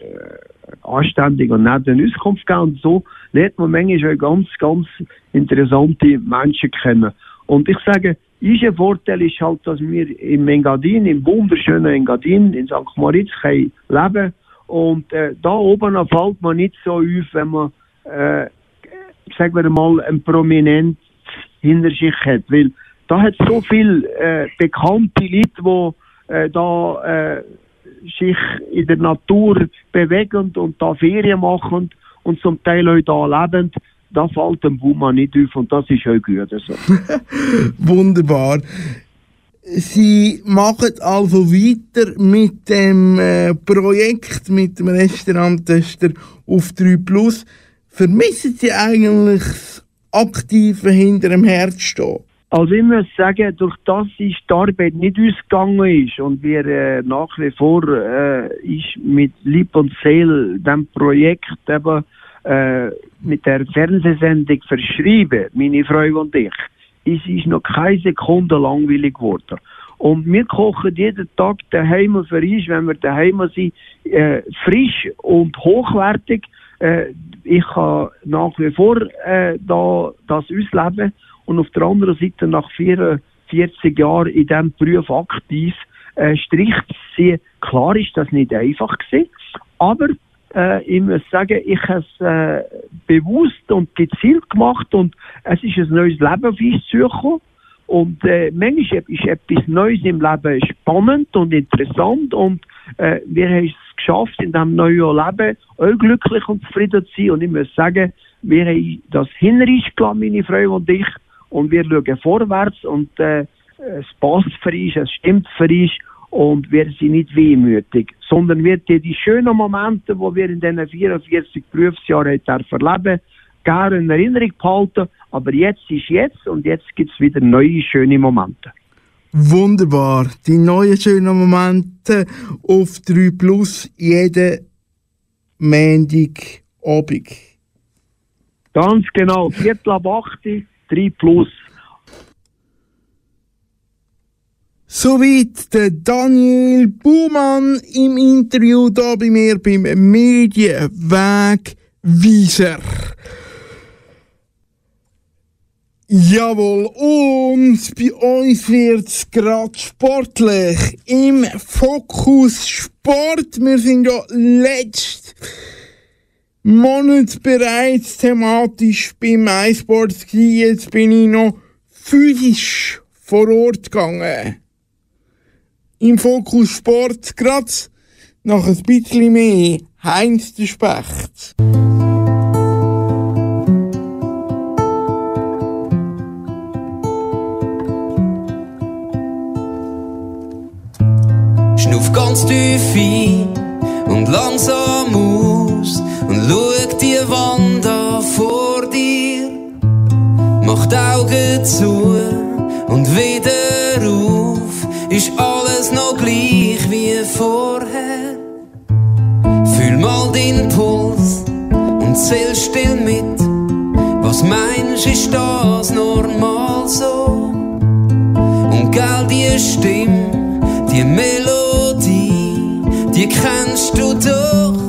anständig und nett eine Auskunft geben und so lernt man manchmal ganz, ganz interessante Menschen kennen. Und ich sage, unser Vorteil ist halt, dass wir im Engadin, im wunderschönen Engadin in St. Moritz können leben und äh, da oben fällt man nicht so auf, wenn man, äh, sagen wir mal, ein Prominent hinter sich hat, weil da hat so viel äh, bekannte Leute, die äh, da äh, sich in der Natur bewegen und da Ferien machen und zum Teil auch da leben, da fällt dem Buma nicht auf und das ist auch gut. So. Wunderbar. Sie machen also weiter mit dem äh, Projekt, mit dem Restauranttester auf 3 Plus. Vermissen Sie eigentlich das Aktive hinter dem Herz stehen? Also ich muss sagen, durch das ist die Arbeit nicht ausgegangen ist und wir äh, nach wie vor äh, ist mit Lieb und Seele dem Projekt eben äh, mit der Fernsehsendung verschrieben, meine Frau und ich, es ist noch keine Sekunde langweilig geworden. Und wir kochen jeden Tag daheim für uns, wenn wir daheim sind, äh, frisch und hochwertig. Äh, ich kann nach wie vor äh, da, das ausleben und auf der anderen Seite nach 44 Jahren in diesem Beruf aktiv äh, Strich ziehen. Klar ist das nicht einfach gewesen, aber äh, ich muss sagen, ich habe es äh, bewusst und gezielt gemacht und es ist ein neues Leben auf uns zugekommen. Und äh, manchmal ist etwas Neues im Leben spannend und interessant und äh, wir haben es geschafft, in diesem neuen Leben auch glücklich und zufrieden zu sein. Und ich muss sagen, wir haben das hinreichend gelassen, meine Frau und ich, und wir schauen vorwärts und äh, es passt für uns, es stimmt für uns und wir sind nicht wehmütig, sondern wir die, die schönen Momente, die wir in diesen 44 Berufsjahren erleben, gerne in Erinnerung behalten, aber jetzt ist jetzt und jetzt gibt es wieder neue schöne Momente. Wunderbar. Die neuen schönen Momente auf 3 Plus jeden Montag Abend. Ganz genau, Viertel ab 8, 3 Plus. Soweit der Daniel Buhmann im Interview da bei mir beim Medienwegweiser. Jawohl, und bei uns wird's grad sportlich. Im Fokus Sport. Wir sind ja letzt Monat bereits thematisch beim iSports gewesen. Jetzt bin ich noch physisch vor Ort gegangen. Im Fokus Sport grad noch ein bisschen mehr Heinz der Specht. Schnuff ganz tief ein und langsam aus und Mach die Augen zu und wieder auf, ist alles noch gleich wie vorher. Fühl mal den Puls und zähl still mit. Was meinst, ist das normal so? Und gell, die Stimme, die Melodie, die kennst du doch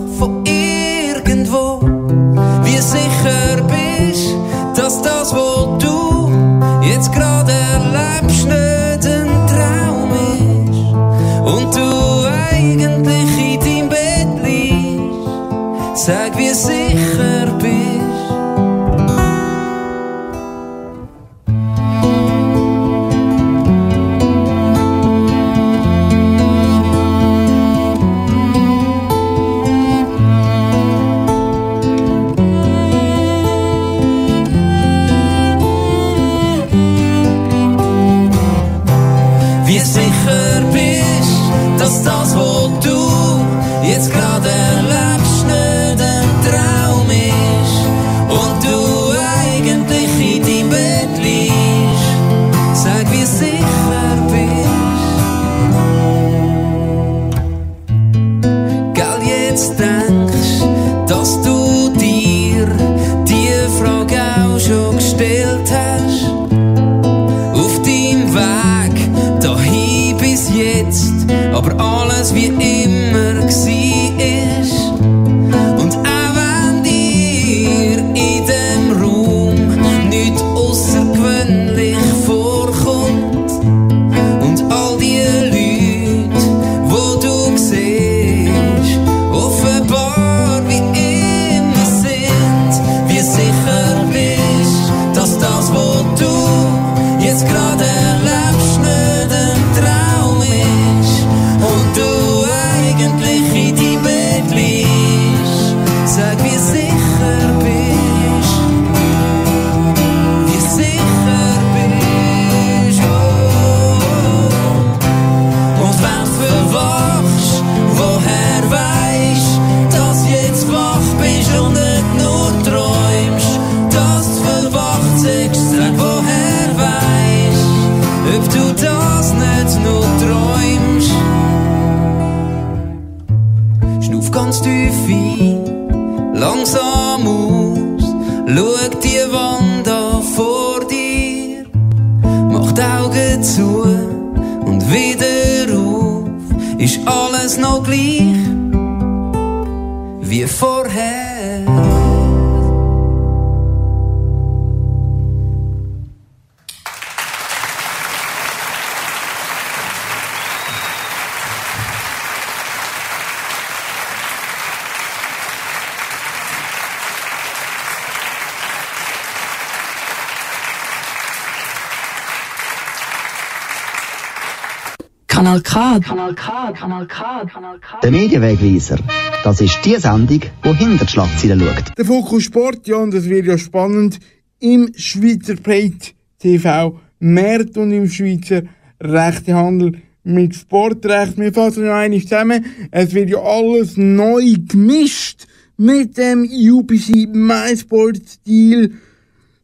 Kanal K. Kanal K. Der Medienwegweiser. Das ist die Sendung, die hinter die Schlagzeilen schaut. Der Fokus Sport, ja, und das wird ja spannend, im Schweizer Plate TV März und im Schweizer Rechtehandel mit Sportrecht. Wir fassen noch einmal zusammen. Es wird ja alles neu gemischt mit dem UPC MySport-Stil,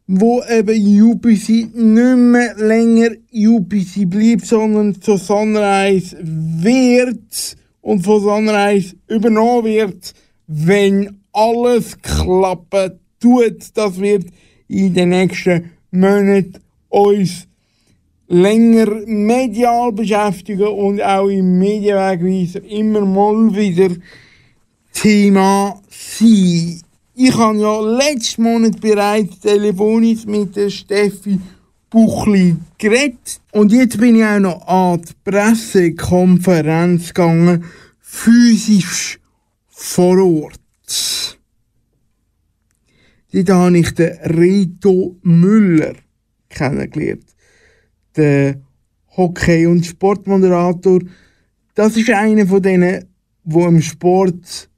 wo eben UPC nicht mehr länger UPC bleibt, sondern zu Sunrise wird und von Sunrise übernommen wird, wenn alles klappen tut. Das wird in den nächsten Monaten uns länger medial beschäftigen und auch im Medienwegweiser immer mal wieder Thema sein. Ich habe ja letzten Monat bereits telefonisch mit der Steffi Buchli geredet. Und jetzt bin ich auch noch an die Pressekonferenz gegangen, physisch vor Ort. Dort habe ich den Rito Müller kennengelernt. Der Hockey- und Sportmoderator. Das ist einer von denen, der im Sport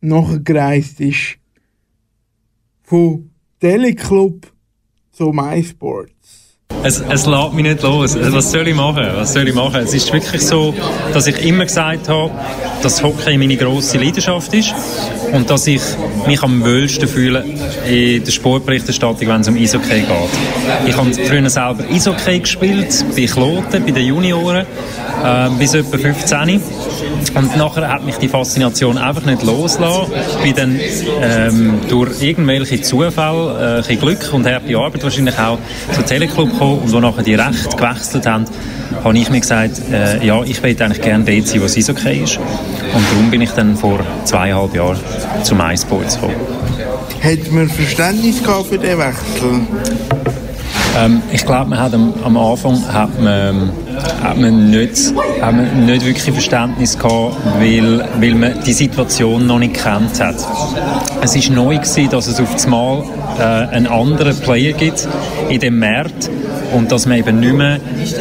nachgereist ist. Von Teleclub zu MySports. Es, es lässt mich nicht los. Was soll ich machen? Was soll ich machen? Es ist wirklich so, dass ich immer gesagt habe, dass Hockey meine grosse Leidenschaft ist und dass ich mich am wohlsten fühle in der Sportberichterstattung, wenn es um Eishockey geht. Ich habe früher selber Eishockey gespielt, bei Kloten, bei den Junioren, äh, bis etwa 15. Und nachher hat mich die Faszination einfach nicht losgelassen. Bin dann ähm, durch irgendwelche Zufälle, äh, ein Glück und harte Arbeit wahrscheinlich auch zum Teleclub gekommen und wo nachher die Rechte gewechselt haben, habe ich mir gesagt, äh, ja, ich will eigentlich gerne dort sein, wo es okay ist. Und darum bin ich dann vor zweieinhalb Jahren zu MySports gekommen. Hat man Verständnis gehabt für den Wechsel? Ähm, ich glaube, man hat am, am Anfang hat man, hat man nicht, hat man nicht wirklich Verständnis gehabt, weil, weil man die Situation noch nicht kennt hat. Es ist neu gewesen, dass es auf einmal äh, einen anderen Player gibt in dem Markt und dass man eben nicht mehr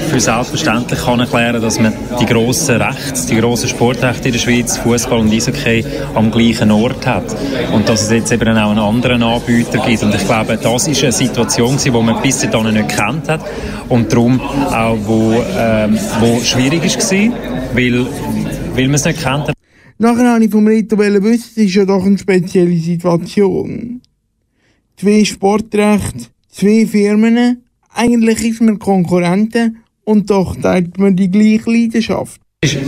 für selbstverständlich kann erklären, dass man die grossen Rechte, die grossen Sportrechte in der Schweiz, Fußball und Eishockey am gleichen Ort hat und dass es jetzt eben auch einen anderen Anbieter gibt und ich glaube, das ist eine Situation die man bis dahin nicht kennt hat und darum auch, wo, ähm, wo schwierig war, weil, weil man es nicht kennt. Nachher wollte ich vom Reto wissen, es ist ja doch eine spezielle Situation. Zwei Sportrechte, zwei Firmen, eigentlich ist man Konkurrenten und doch teilt man die gleiche Leidenschaft.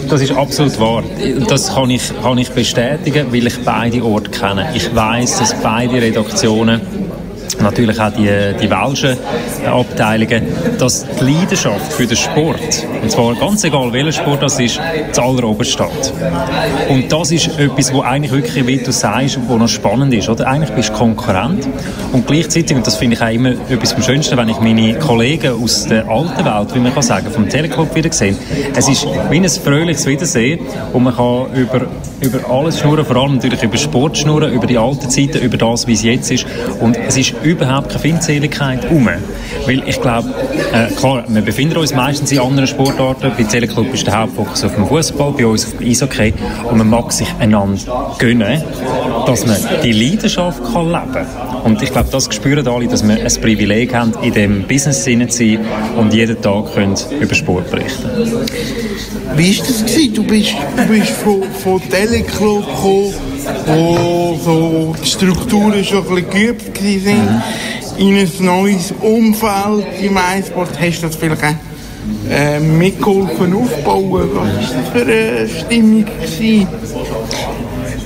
Das ist absolut wahr. Das kann ich, kann ich bestätigen, weil ich beide Orte kenne. Ich weiß, dass beide Redaktionen natürlich auch die, die welschen Abteilungen, dass die Leidenschaft für den Sport, und zwar ganz egal welcher Sport das ist, zu alleroberst steht. Und das ist etwas, wo eigentlich wirklich, wie du sagst, wo noch spannend ist, oder? Eigentlich bist du Konkurrent und gleichzeitig, und das finde ich auch immer etwas am schönsten, wenn ich meine Kollegen aus der alten Welt, wie man kann sagen, vom Teleclub wieder sehe, es ist wie ein fröhliches Wiedersehen und man kann über, über alles schnurren, vor allem natürlich über Sport schnurren, über die alten Zeiten, über das, wie es jetzt ist und es ist überhaupt keine Feindseligkeit um. Weil ich glaube, äh, klar, wir befinden uns meistens in anderen Sportarten. Bei Teleclub ist der Hauptfokus auf dem Fußball, bei uns auf dem Eishockey. Und man mag sich einander gönnen, dass man die Leidenschaft kann leben kann. Und ich glaube, das spüren alle, dass wir ein Privileg haben, in dem Business zu sein und jeden Tag können über Sport berichten Wie war das? Gewesen? Du bist, du bist von, von Teleclub gekommen, wo so die Strukturen schon ein bisschen geübt waren, in ein neues Umfeld im Eisport. Hast du das vielleicht auch äh, mitgeholfen aufbauen? Was war das für eine Stimmung? Gewesen?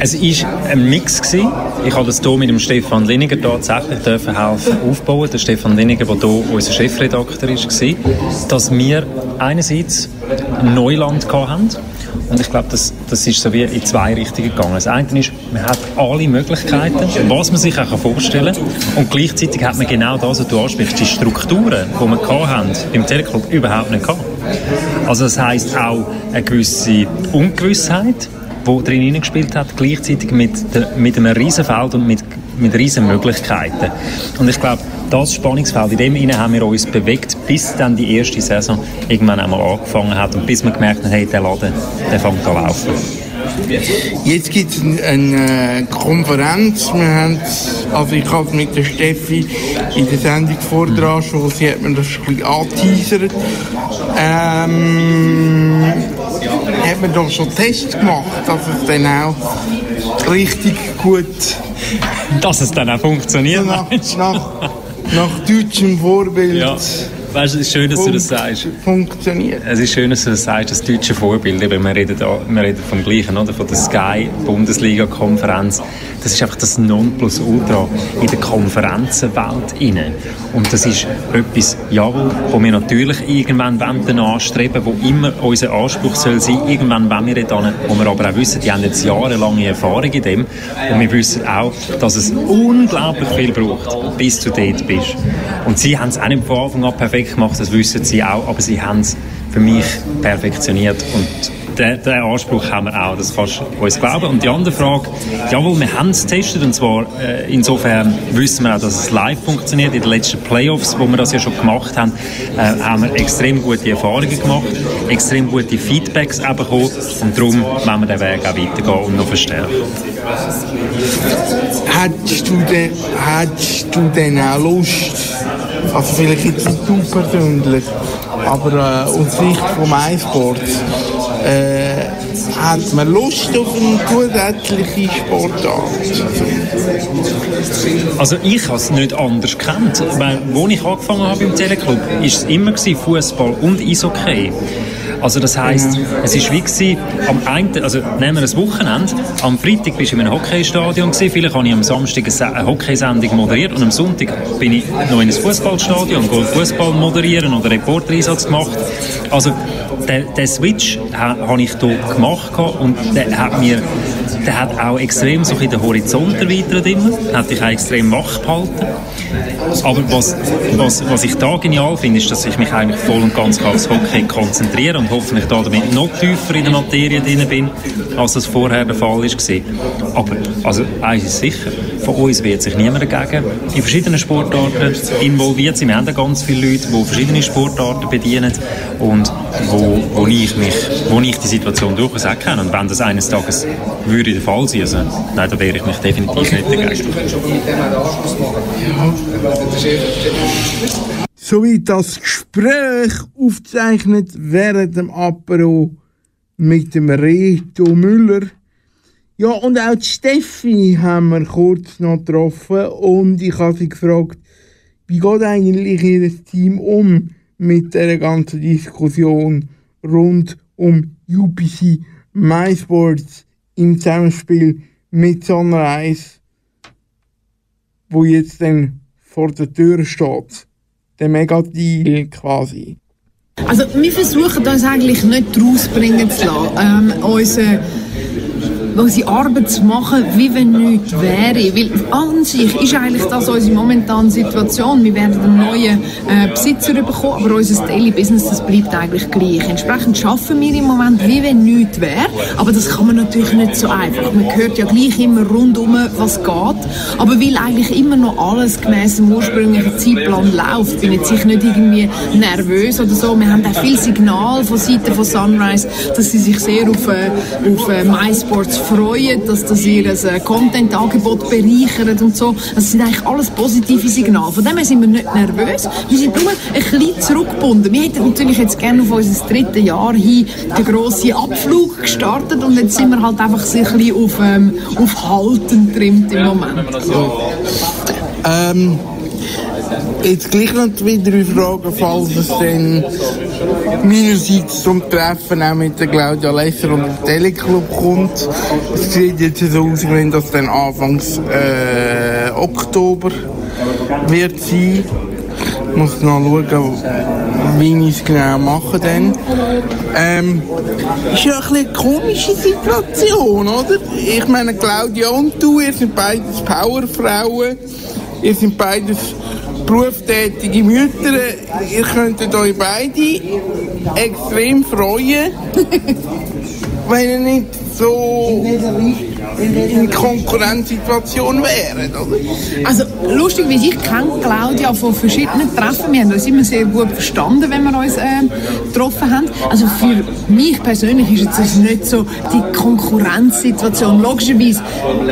Es war ein Mix. Gewesen. Ich habe das hier mit dem Stefan Liniger tatsächlich dürfen helfen aufbauen. Der Stefan Liniger, der hier unser Chefredakteur war, dass wir einerseits Neuland hatten. Und ich glaube, das, das ist so wie in zwei Richtungen gegangen. Das eine ist, man hat alle Möglichkeiten, was man sich auch vorstellen kann. Und gleichzeitig hat man genau das, was du ansprichst, die Strukturen, die wir hatten, im Teleclub überhaupt nicht gehabt. Also das heisst auch eine gewisse Ungewissheit, die drin hineingespielt hat, gleichzeitig mit, der, mit einem Riesenfeld und mit, mit riesen Möglichkeiten. Und ich glaube, das Spannungsfeld, in dem Innen haben wir uns bewegt, bis dann die erste Saison irgendwann einmal angefangen hat und bis wir gemerkt haben, hey, der Laden, der fängt an laufen. Jetzt gibt es eine, eine Konferenz. Wir haben, also ich habe mit der Steffi in der Sendung vordran schon, sie hat mir das ein bisschen angeteasert. Ähm, hat man doch schon Tests gemacht, dass es dann auch richtig gut... Dass es dann auch funktioniert? Nach, nach, nach deutschem Vorbild... Ja. Weißt es ist schön, dass du das sagst. Funktioniert. Es ist schön, dass du das sagst, das deutsche Vorbild. Eben, wir, reden da, wir reden vom Gleichen, oder? von der Sky-Bundesliga-Konferenz. Das ist einfach das Nonplusultra in der Konferenzenwelt inne. Und das ist etwas, jawohl, wo wir natürlich irgendwann wollen anstreben, wo immer unser Anspruch soll sein, irgendwann wollen wir dort wo wir aber auch wissen, die haben jetzt jahrelange Erfahrung in dem und wir wissen auch, dass es unglaublich viel braucht, bis du dort bist. Und sie haben es auch nicht von Anfang an perfekt gemacht, das wissen sie auch, aber sie haben es für mich perfektioniert und den, Anspruch haben wir auch, das kannst du uns glauben. Und die andere Frage, jawohl, wir haben es getestet und zwar äh, insofern wissen wir auch, dass es live funktioniert. In den letzten Playoffs, wo wir das ja schon gemacht haben, äh, haben wir extrem gute Erfahrungen gemacht, extrem gute Feedbacks bekommen und darum wollen wir den Weg auch weitergehen und noch verstärken. Hättest du denn, hättest du denn auch Lust, also vielleicht jetzt nicht du persönlich, aber äh, aus Sicht vom iSport, äh, hat man Lust auf eine zusätzliche Sportart? Also ich habe es nicht anders gekannt. Weil, wo ich angefangen habe im Teleclub, war es immer Fußball und Eishockey. Also das heisst, es ist wie gewesen, am einen, also nehmen wir ein Wochenende, am Freitag bist du in einem Hockeystadion gewesen, vielleicht habe ich am Samstag eine Hockeysendung moderiert und am Sonntag bin ich noch in ein Fußballstadion, gehe Fußball moderieren oder Reportereinsatz gemacht. Also den, den Switch habe ich hier gemacht und der hat mir der hat auch extrem so den Horizont erweitert immer, hat dich auch extrem wach gehalten. Aber was, was, was ich da genial finde, ist, dass ich mich eigentlich voll und ganz aufs Hockey konzentriere und hoffentlich da damit noch tiefer in der Materie drin bin, als das vorher der Fall war. Aber also, eins ist sicher, von uns wird sich niemand dagegen in verschiedenen Sportarten involviert sein. Wir haben ganz viele Leute, die verschiedene Sportarten bedienen und wo, wo, ich, mich, wo ich die Situation durchaus auch kenne. Und wenn das eines Tages würde der Fall sein, also, nein, da wäre ich mich definitiv nicht dagegen. Sowie das Gespräch aufzeichnet während dem Apero mit dem Reto Müller. Ja, und auch die Steffi haben wir kurz noch getroffen und ich habe sie gefragt, wie geht eigentlich ihr Team um mit der ganzen Diskussion rund um UPC MySports im Zusammenspiel mit Sunrise, wo jetzt dann vor der Tür steht. Der Megadeal quasi. Also wir versuchen uns eigentlich nicht rausbringen zu lassen. Ähm, unsere Arbeit zu machen, wie wenn nichts wäre. Weil an sich ist eigentlich das unsere momentane Situation. Wir werden einen neuen äh, Besitzer bekommen, aber unser Daily Business das bleibt eigentlich gleich. Entsprechend schaffen wir im Moment, wie wenn nichts wäre. Aber das kann man natürlich nicht so einfach. Man hört ja gleich immer rundum, was geht. Aber weil eigentlich immer noch alles gemäß dem ursprünglichen Zeitplan läuft, bin ich nicht irgendwie nervös oder so. Wir haben auch viel Signal von Seiten von Sunrise, dass sie sich sehr auf, äh, auf äh, MySports freuen, dass das ihr äh, Content-Angebot bereichert und so. Das sind eigentlich alles positive Signale. Von dem her sind wir nicht nervös. Wir sind nur ein bisschen zurückgebunden. Wir hätten natürlich jetzt gerne auf unser drittes Jahr hin den grossen Abflug gestartet und jetzt sind wir halt einfach ein bisschen auf, ähm, auf Halten trimmt im Moment. Ähm, jetzt gleich noch zwei, drei Fragen, falls es dann meinerseits zum Treffen auch mit der Claudia Lesser und dem Teleclub kommt. Es sieht jetzt so aus, wenn das dann Anfangs äh, Oktober wird sein. Ich muss noch schauen, wie ich es genau mache dann. Ähm, ist ja ein bisschen eine komische Situation, oder? Ich meine, Claudia und du, ihr seid beides Powerfrauen. Ihr seid beides berufstätige Mütter. Ihr könntet euch beide extrem freuen, wenn ihr nicht so in Konkurrenzsituation wären, oder? Also lustig, wie ich kenne Claudia von verschiedenen Treffen. Wir haben uns immer sehr gut verstanden, wenn wir uns äh, getroffen haben. Also für mich persönlich ist das nicht so die Konkurrenzsituation. Logischerweise,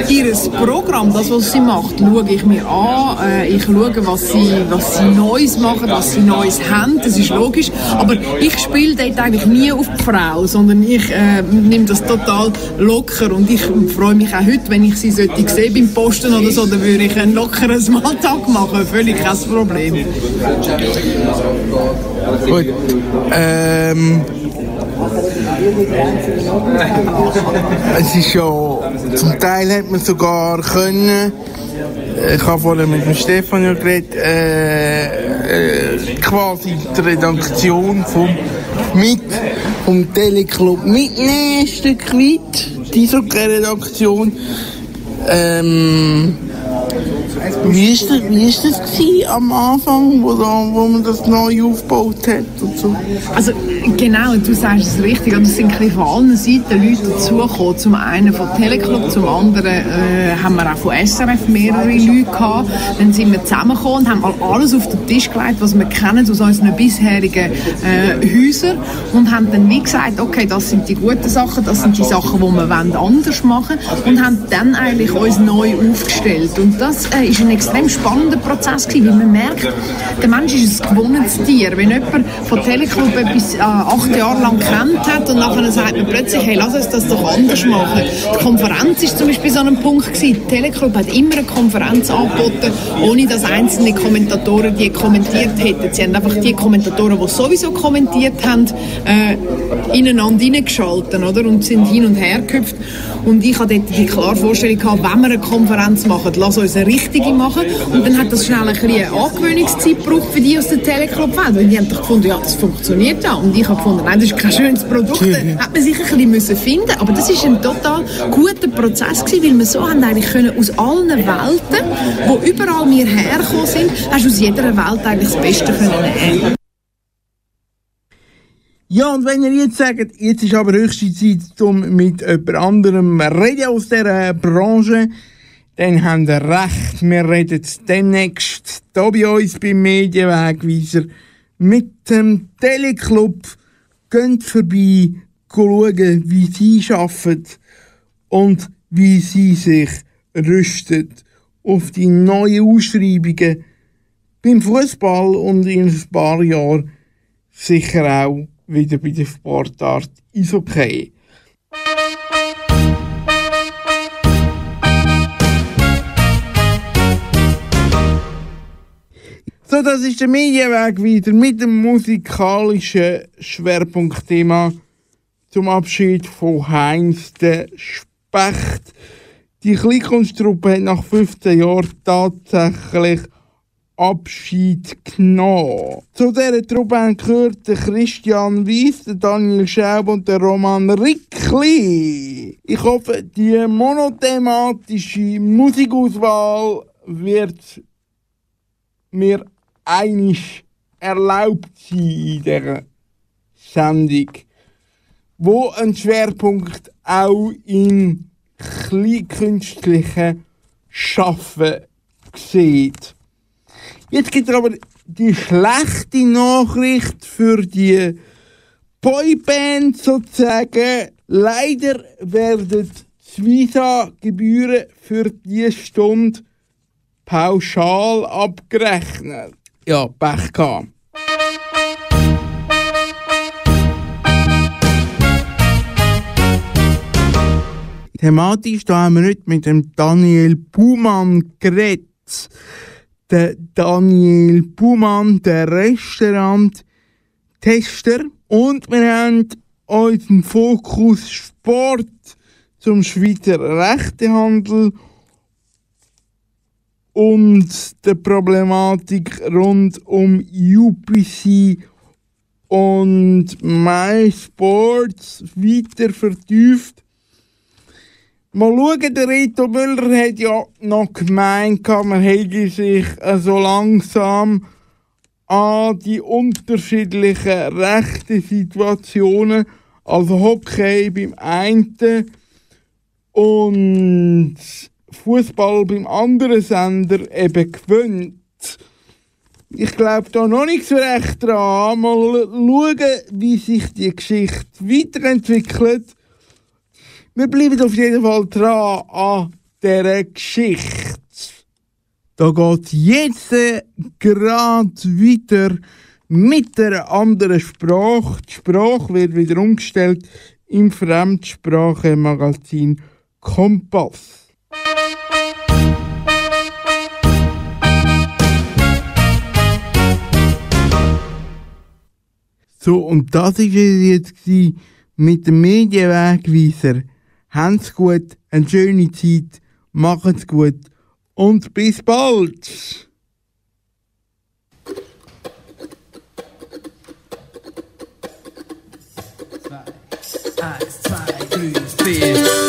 ihr Programm, das, was sie macht, schaue ich mir an. Äh, ich schaue, was sie, was sie Neues machen, was sie Neues haben. Das ist logisch. Aber ich spiele dort eigentlich nie auf die Frau, sondern ich äh, nehme das total locker und ich freue mich auch heute, wenn ich sie sollte sehen beim Posten oder so, dann würde ich einen lockeren Smalltalk machen, völlig kein Problem. Gut. Ähm, es ist ja, zum Teil hat man sogar können, ich habe vorhin mit dem Stefan ja geredet, äh, äh, quasi die Redaktion vom mit vom Teleclub mitnehmen, ein Stück weit, die Redaktion. Ähm, wie ist das, wie ist das am Anfang, wo, da, wo man das neu aufgebaut hat und so? Also genau, du sagst es richtig. Es sind von allen Seiten Leute dazugekommen. Zum einen von Teleclub, zum anderen äh, haben wir auch von SRF mehrere Leute gehabt. Dann sind wir zusammengekommen und haben mal alles auf den Tisch gelegt, was wir kennen aus unseren bisherigen äh, Häusern und haben dann wie gesagt, okay, das sind die guten Sachen, das sind die Sachen, die wir anders machen wollen und haben dann eigentlich uns neu aufgestellt. Und das äh, ist ein extrem spannender Prozess gewesen, weil man merkt, der Mensch ist ein gewohntes Tier. Wenn jemand von Teleclub etwas äh, acht Jahre lang kennt hat und nachher sagt man plötzlich, hey, lass uns das doch anders machen. Die Konferenz ist zum Beispiel so ein Punkt gewesen. Teleclub hat immer eine Konferenz angeboten, ohne dass einzelne Kommentatoren die kommentiert hätten. Sie haben einfach die Kommentatoren, die sowieso kommentiert haben, äh, ineinander hineingeschaltet, oder? Und sind hin und her gehüpft. Und ich hatte dort die klare Vorstellung, gehabt, wenn wir eine Konferenz machen, lass uns eine richtige machen. Und dann hat das schnell ein bisschen eine Angewöhnungszeit gebraucht für die aus der Teleclub-Welt. Weil die haben doch gefunden, ja, das funktioniert ja. Und ich habe gefunden, nein, das ist kein schönes Produkt. Da hat man sich ein bisschen müssen finden Aber das ist ein total guter Prozess gewesen, weil wir so haben eigentlich können aus allen Welten, wo überall wir hergekommen sind, hast du aus jeder Welt eigentlich das Beste können nehmen. Ja, und wenn ihr jetzt sagt, jetzt ist aber höchste Zeit, um mit jemand anderem reden aus dieser Branche, dann habt ihr recht. Wir reden demnächst hier bei uns beim Medienwegweiser mit dem Teleclub. Geht vorbei, schauen, wie sie arbeiten und wie sie sich rüsten auf die neuen Ausschreibungen beim Fußball und in ein paar Jahren sicher auch wieder bei der Sportart Eishockey. So, das ist der Medienweg wieder mit dem musikalischen Schwerpunktthema zum Abschied von Heinz der Specht. Die Kleinkunstruppe hat nach 15 Jahren tatsächlich Abschied genommen. Zu dieser Truppe haben gehört der Christian Weiss, Daniel Schaub und der Roman Rickli. Ich hoffe, die monothematische Musikauswahl wird mir einig erlaubt sein in dieser Sendung, wo ein Schwerpunkt auch im kleinkünstlichen Schaffen sieht. Jetzt gibt es aber die schlechte Nachricht für die Boyband sozusagen. Leider werden die Visa-Gebühren für diese Stunde pauschal abgerechnet. Ja, Pech gehabt. Thematisch, da haben wir heute mit dem Daniel Buhmann geredet. Der Daniel Buhmann, der Restaurant-Tester. Und wir haben unseren Fokus Sport zum Schweizer Rechtehandel und der Problematik rund um UPC und MySports weiter vertieft. Mal schauen, der Reto Müller hat ja noch gemeint, man hätte sich so langsam an die unterschiedlichen rechten Situationen, also Hockey beim einen und Fußball beim anderen Sender eben gewöhnt. Ich glaube da noch nicht so recht dran. Mal schauen, wie sich die Geschichte weiterentwickelt. Wir bleiben auf jeden Fall dran an dieser Geschichte. Da geht jetzt gerade weiter mit einer anderen Sprache. Die Sprache wird wieder umgestellt im Fremdsprachenmagazin Kompass. So, und das war es jetzt mit dem Medienwegweiser. Habt's gut, eine schöne Zeit, macht's gut und bis bald! Eins, zwei, drei, vier.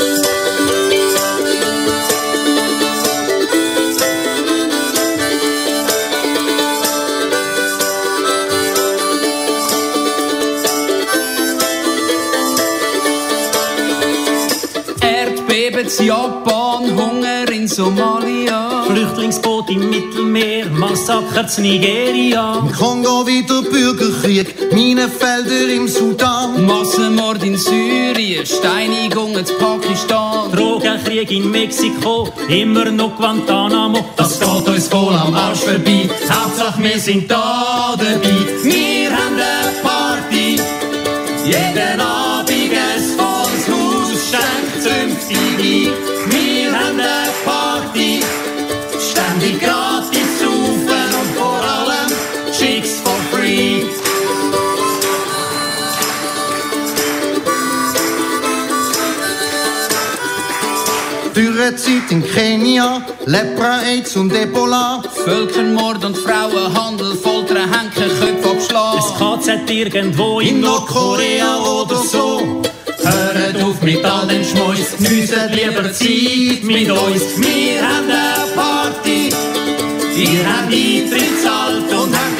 Somalia. Flüchtlingsboot im Mittelmeer, Massaker in Nigeria. Im Kongo wieder Bürgerkrieg, Minenfelder im Sudan. Massenmord in Syrien, Steinigungen in Pakistan. Drogenkrieg in Mexiko, immer noch Guantanamo. Das geht uns voll am Arsch vorbei. Hauptsache wir sind da dabei. Dürrezeit in Kenia, Lepra, AIDS und Ebola. Völkermord und Frauenhandel, Foltern, Henken, Köpfe abschlagen. Das KZ irgendwo in Nordkorea oder so. Hört auf mit all dem Schmeiß, geniessen lieber Zeit mit uns. Wir haben eine Party, ihr habt Eintritt zahlt und habt